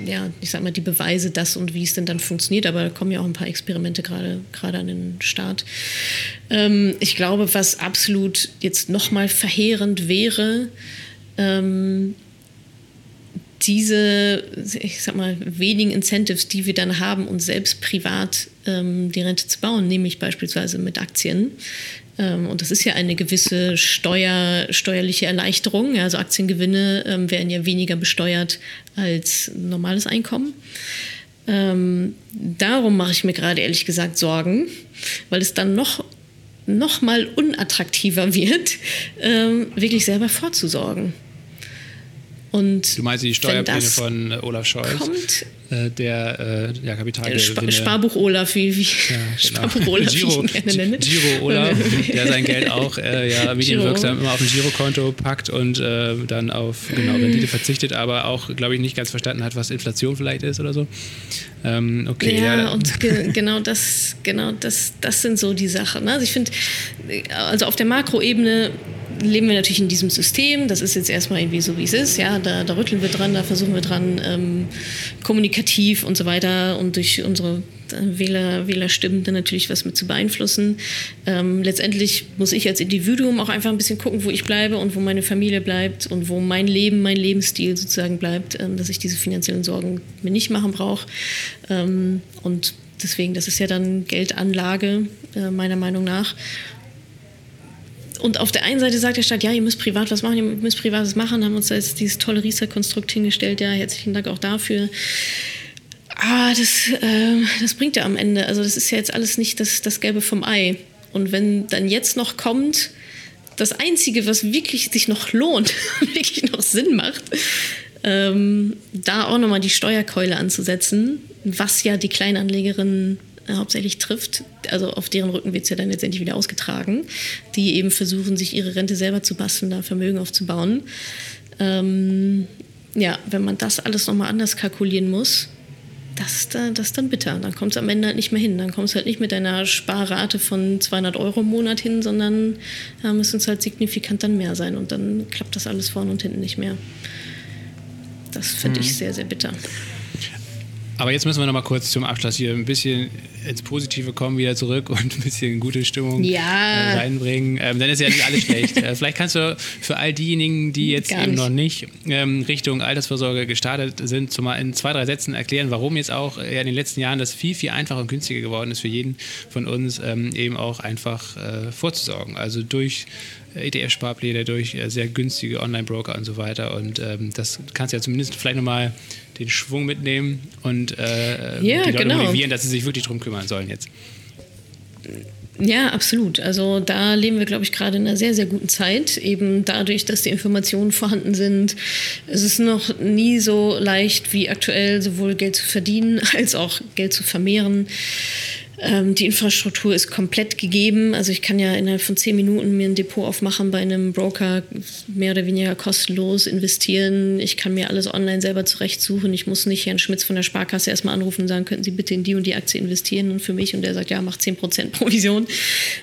ja, ich sag mal, die Beweise, das und wie es denn dann funktioniert. Aber da kommen ja auch ein paar Experimente gerade, an den Start. Ähm, ich glaube, was absolut jetzt nochmal verheerend wäre, ähm, diese, ich sag mal, wenigen Incentives, die wir dann haben, uns selbst privat ähm, die Rente zu bauen, nämlich beispielsweise mit Aktien. Ähm, und das ist ja eine gewisse Steuer, steuerliche Erleichterung. Also Aktiengewinne ähm, werden ja weniger besteuert als normales Einkommen. Ähm, darum mache ich mir gerade ehrlich gesagt Sorgen, weil es dann noch noch mal unattraktiver <laughs> wird, ähm, wirklich selber vorzusorgen. Und du meinst die Steuerpläne von Olaf Scholz? Kommt, äh, der äh, ja, Kapitalgewinne. Sparbuch Olaf, wie, wie ja, genau. <laughs> Sparbuch Olaf, Giro, Giro, Giro Olaf, <laughs> der sein Geld auch äh, ja, medienwirksam immer auf ein Girokonto packt und äh, dann auf genau, Rendite verzichtet, aber auch, glaube ich, nicht ganz verstanden hat, was Inflation vielleicht ist oder so. Ähm, okay, ja, ja. und <laughs> ge genau das, genau das, das sind so die Sachen. Ne? Also ich finde, also auf der Makroebene leben wir natürlich in diesem System. Das ist jetzt erstmal irgendwie so, wie es ist. Ja, da, da rütteln wir dran, da versuchen wir dran, ähm, kommunikativ und so weiter und durch unsere Wähler, Wählerstimmen dann natürlich was mit zu beeinflussen. Ähm, letztendlich muss ich als Individuum auch einfach ein bisschen gucken, wo ich bleibe und wo meine Familie bleibt und wo mein Leben, mein Lebensstil sozusagen bleibt, ähm, dass ich diese finanziellen Sorgen mir nicht machen brauche. Ähm, und deswegen, das ist ja dann Geldanlage, äh, meiner Meinung nach und auf der einen Seite sagt der Staat, ja, ihr müsst privat was machen, ihr müsst privat was machen, haben uns da jetzt dieses tolle Riester-Konstrukt hingestellt, ja, herzlichen Dank auch dafür. Ah, das, äh, das bringt ja am Ende, also das ist ja jetzt alles nicht das, das Gelbe vom Ei. Und wenn dann jetzt noch kommt, das Einzige, was wirklich sich noch lohnt, <laughs> wirklich noch Sinn macht, ähm, da auch nochmal die Steuerkeule anzusetzen, was ja die Kleinanlegerinnen hauptsächlich trifft, also auf deren Rücken wird es ja dann letztendlich wieder ausgetragen, die eben versuchen, sich ihre Rente selber zu basteln, da Vermögen aufzubauen. Ähm, ja, wenn man das alles nochmal anders kalkulieren muss, das, das ist dann bitter. Dann kommt es am Ende halt nicht mehr hin. Dann kommt es halt nicht mit einer Sparrate von 200 Euro im Monat hin, sondern da müssen es halt signifikant dann mehr sein. Und dann klappt das alles vorne und hinten nicht mehr. Das finde mhm. ich sehr, sehr bitter. Aber jetzt müssen wir noch mal kurz zum Abschluss hier ein bisschen ins Positive kommen, wieder zurück und ein bisschen gute Stimmung ja. äh, reinbringen. Ähm, dann ist ja nicht alles schlecht. Äh, vielleicht kannst du für all diejenigen, die jetzt eben noch nicht ähm, Richtung Altersvorsorge gestartet sind, zumal in zwei, drei Sätzen erklären, warum jetzt auch äh, in den letzten Jahren das viel, viel einfacher und günstiger geworden ist für jeden von uns, ähm, eben auch einfach äh, vorzusorgen. Also durch ETF-Sparpläne, durch äh, sehr günstige Online-Broker und so weiter. Und ähm, das kannst du ja zumindest vielleicht nochmal den Schwung mitnehmen und äh, ja, die Leute genau. motivieren, dass sie sich wirklich darum kümmern sollen jetzt. Ja, absolut. Also da leben wir, glaube ich, gerade in einer sehr, sehr guten Zeit. Eben dadurch, dass die Informationen vorhanden sind. Es ist noch nie so leicht wie aktuell, sowohl Geld zu verdienen <laughs> als auch Geld zu vermehren. Ähm, die Infrastruktur ist komplett gegeben. Also ich kann ja innerhalb von zehn Minuten mir ein Depot aufmachen bei einem Broker, mehr oder weniger kostenlos investieren. Ich kann mir alles online selber zurechtsuchen. Ich muss nicht Herrn Schmitz von der Sparkasse erstmal anrufen und sagen, könnten Sie bitte in die und die Aktie investieren und für mich und der sagt, ja, macht 10% Provision.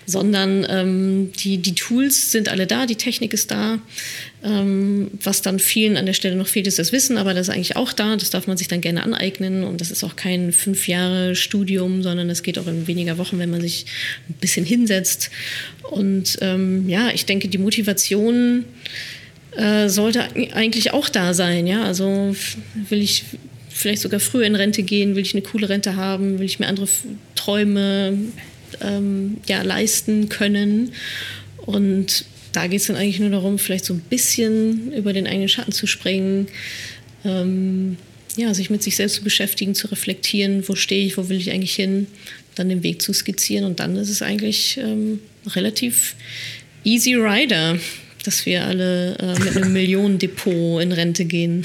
Sondern ähm, die, die Tools sind alle da, die Technik ist da. Ähm, was dann vielen an der Stelle noch fehlt, ist das Wissen, aber das ist eigentlich auch da. Das darf man sich dann gerne aneignen und das ist auch kein fünf Jahre Studium, sondern das geht auch in weniger Wochen, wenn man sich ein bisschen hinsetzt. Und ähm, ja, ich denke, die Motivation äh, sollte eigentlich auch da sein. Ja, also will ich vielleicht sogar früher in Rente gehen, will ich eine coole Rente haben, will ich mir andere Träume ähm, ja, leisten können und da geht es dann eigentlich nur darum, vielleicht so ein bisschen über den eigenen Schatten zu springen, ähm, ja, sich mit sich selbst zu beschäftigen, zu reflektieren, wo stehe ich, wo will ich eigentlich hin, dann den Weg zu skizzieren und dann ist es eigentlich ähm, relativ easy rider, dass wir alle äh, mit einem <laughs> Millionendepot in Rente gehen.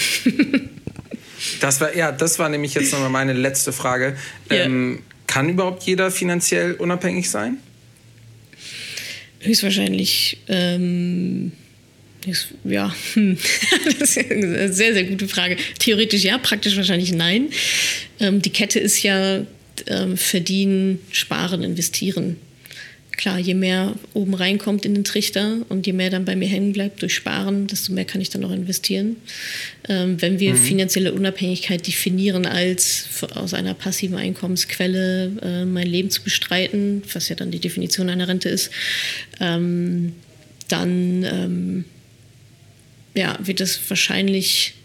das war ja, das war nämlich jetzt nochmal meine letzte Frage. Yeah. Ähm, kann überhaupt jeder finanziell unabhängig sein? Höchstwahrscheinlich, ähm, ja, <laughs> das ist eine sehr, sehr gute Frage. Theoretisch ja, praktisch wahrscheinlich nein. Ähm, die Kette ist ja ähm, verdienen, sparen, investieren klar, je mehr oben reinkommt in den Trichter und je mehr dann bei mir hängen bleibt durch Sparen, desto mehr kann ich dann noch investieren. Ähm, wenn wir mhm. finanzielle Unabhängigkeit definieren als aus einer passiven Einkommensquelle äh, mein Leben zu bestreiten, was ja dann die Definition einer Rente ist, ähm, dann ähm, ja, wird das wahrscheinlich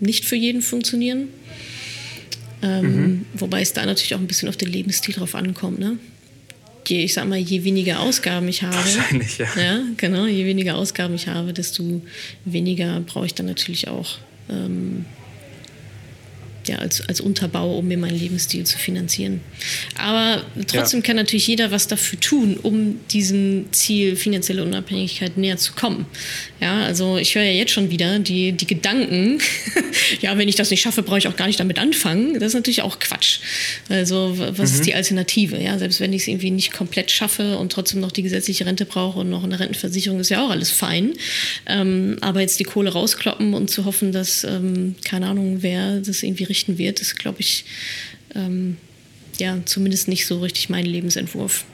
nicht für jeden funktionieren. Ähm, mhm. Wobei es da natürlich auch ein bisschen auf den Lebensstil drauf ankommt. Ne? Je, ich sag mal, je weniger Ausgaben ich habe, Wahrscheinlich, ja. ja genau, je weniger Ausgaben ich habe, desto weniger brauche ich dann natürlich auch ähm, ja, als, als Unterbau, um mir meinen Lebensstil zu finanzieren. Aber trotzdem ja. kann natürlich jeder was dafür tun, um diesem Ziel finanzielle Unabhängigkeit näher zu kommen. Ja, also ich höre ja jetzt schon wieder die, die Gedanken, <laughs> ja, wenn ich das nicht schaffe, brauche ich auch gar nicht damit anfangen. Das ist natürlich auch Quatsch. Also was mhm. ist die Alternative? Ja, selbst wenn ich es irgendwie nicht komplett schaffe und trotzdem noch die gesetzliche Rente brauche und noch eine Rentenversicherung, ist ja auch alles fein. Ähm, aber jetzt die Kohle rauskloppen und zu hoffen, dass, ähm, keine Ahnung, wer das irgendwie richten wird, ist, glaube ich, ähm, ja, zumindest nicht so richtig mein Lebensentwurf.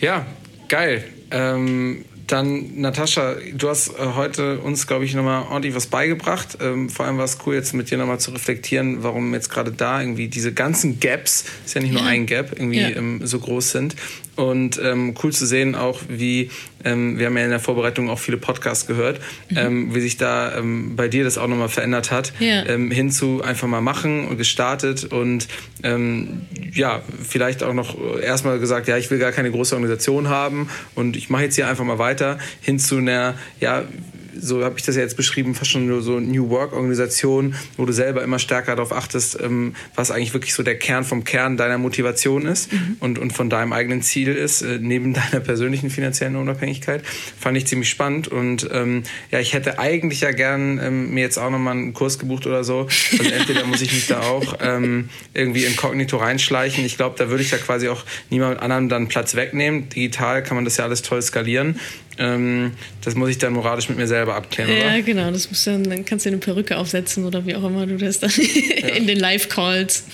Ja, geil. Ähm, dann, Natascha, du hast äh, heute uns, glaube ich, nochmal ordentlich was beigebracht. Ähm, vor allem war es cool, jetzt mit dir nochmal zu reflektieren, warum jetzt gerade da irgendwie diese ganzen Gaps, ist ja nicht nur ja. ein Gap, irgendwie ja. ähm, so groß sind. Und ähm, cool zu sehen auch, wie, ähm, wir haben ja in der Vorbereitung auch viele Podcasts gehört, mhm. ähm, wie sich da ähm, bei dir das auch nochmal verändert hat, ja. ähm, hin zu einfach mal machen und gestartet und ähm, ja, vielleicht auch noch erstmal gesagt, ja, ich will gar keine große Organisation haben und ich mache jetzt hier einfach mal weiter, hin zu einer, ja, so habe ich das ja jetzt beschrieben, fast schon nur so New Work-Organisation, wo du selber immer stärker darauf achtest, ähm, was eigentlich wirklich so der Kern vom Kern deiner Motivation ist mhm. und, und von deinem eigenen Ziel ist, äh, neben <laughs> deiner persönlichen finanziellen Unabhängigkeit. Fand ich ziemlich spannend und ähm, ja, ich hätte eigentlich ja gern ähm, mir jetzt auch nochmal einen Kurs gebucht oder so. Also entweder muss ich mich da auch ähm, irgendwie inkognito reinschleichen. Ich glaube, da würde ich ja quasi auch niemand anderen dann Platz wegnehmen. Digital kann man das ja alles toll skalieren. Ähm, das muss ich dann moralisch mit mir selber abklären, ja, oder? Ja, genau. Das musst du dann, dann kannst du eine Perücke aufsetzen oder wie auch immer du das dann ja. in den Live-Calls.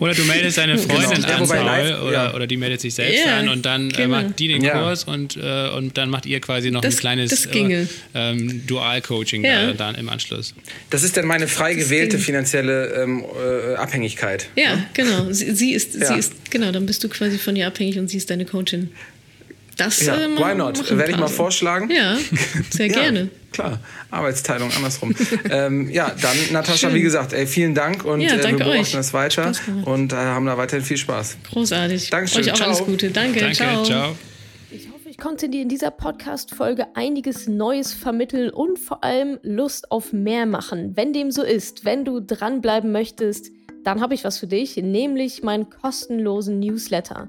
Oder du meldest deine Freundin Genau. Ja, an, wobei Paul, live- oder, ja. oder die meldet sich selbst Ja, an und dann äh, genau. macht die den Ja. Kurs und, äh, und dann macht ihr quasi noch Das- ein kleines das äh, ähm, Dual-Coaching Ja. da, dann im Anschluss. Das ist dann meine frei gewählte ging. finanzielle ähm, äh, Abhängigkeit. Ja, genau. Sie, sie, ist, Ja. sie ist, genau, dann bist du quasi von ihr abhängig und sie ist deine Coachin. Das Ja, äh, why not? Werde ich mal vorschlagen. Ja, sehr <laughs> Ja, gerne. Klar, Arbeitsteilung andersrum. <laughs> ähm, ja, dann Natascha, Schön. wie gesagt, ey, vielen Dank und Ja, äh, wir beobachten euch. das weiter und äh, haben da weiterhin viel Spaß. Großartig. Dankeschön, Euch auch ciao. alles Gute. Danke. Danke, ciao. ciao. Ich hoffe, ich konnte dir in dieser Podcast-Folge einiges Neues vermitteln und vor allem Lust auf mehr machen. Wenn dem so ist, wenn du dranbleiben möchtest, dann habe ich was für dich, nämlich meinen kostenlosen Newsletter.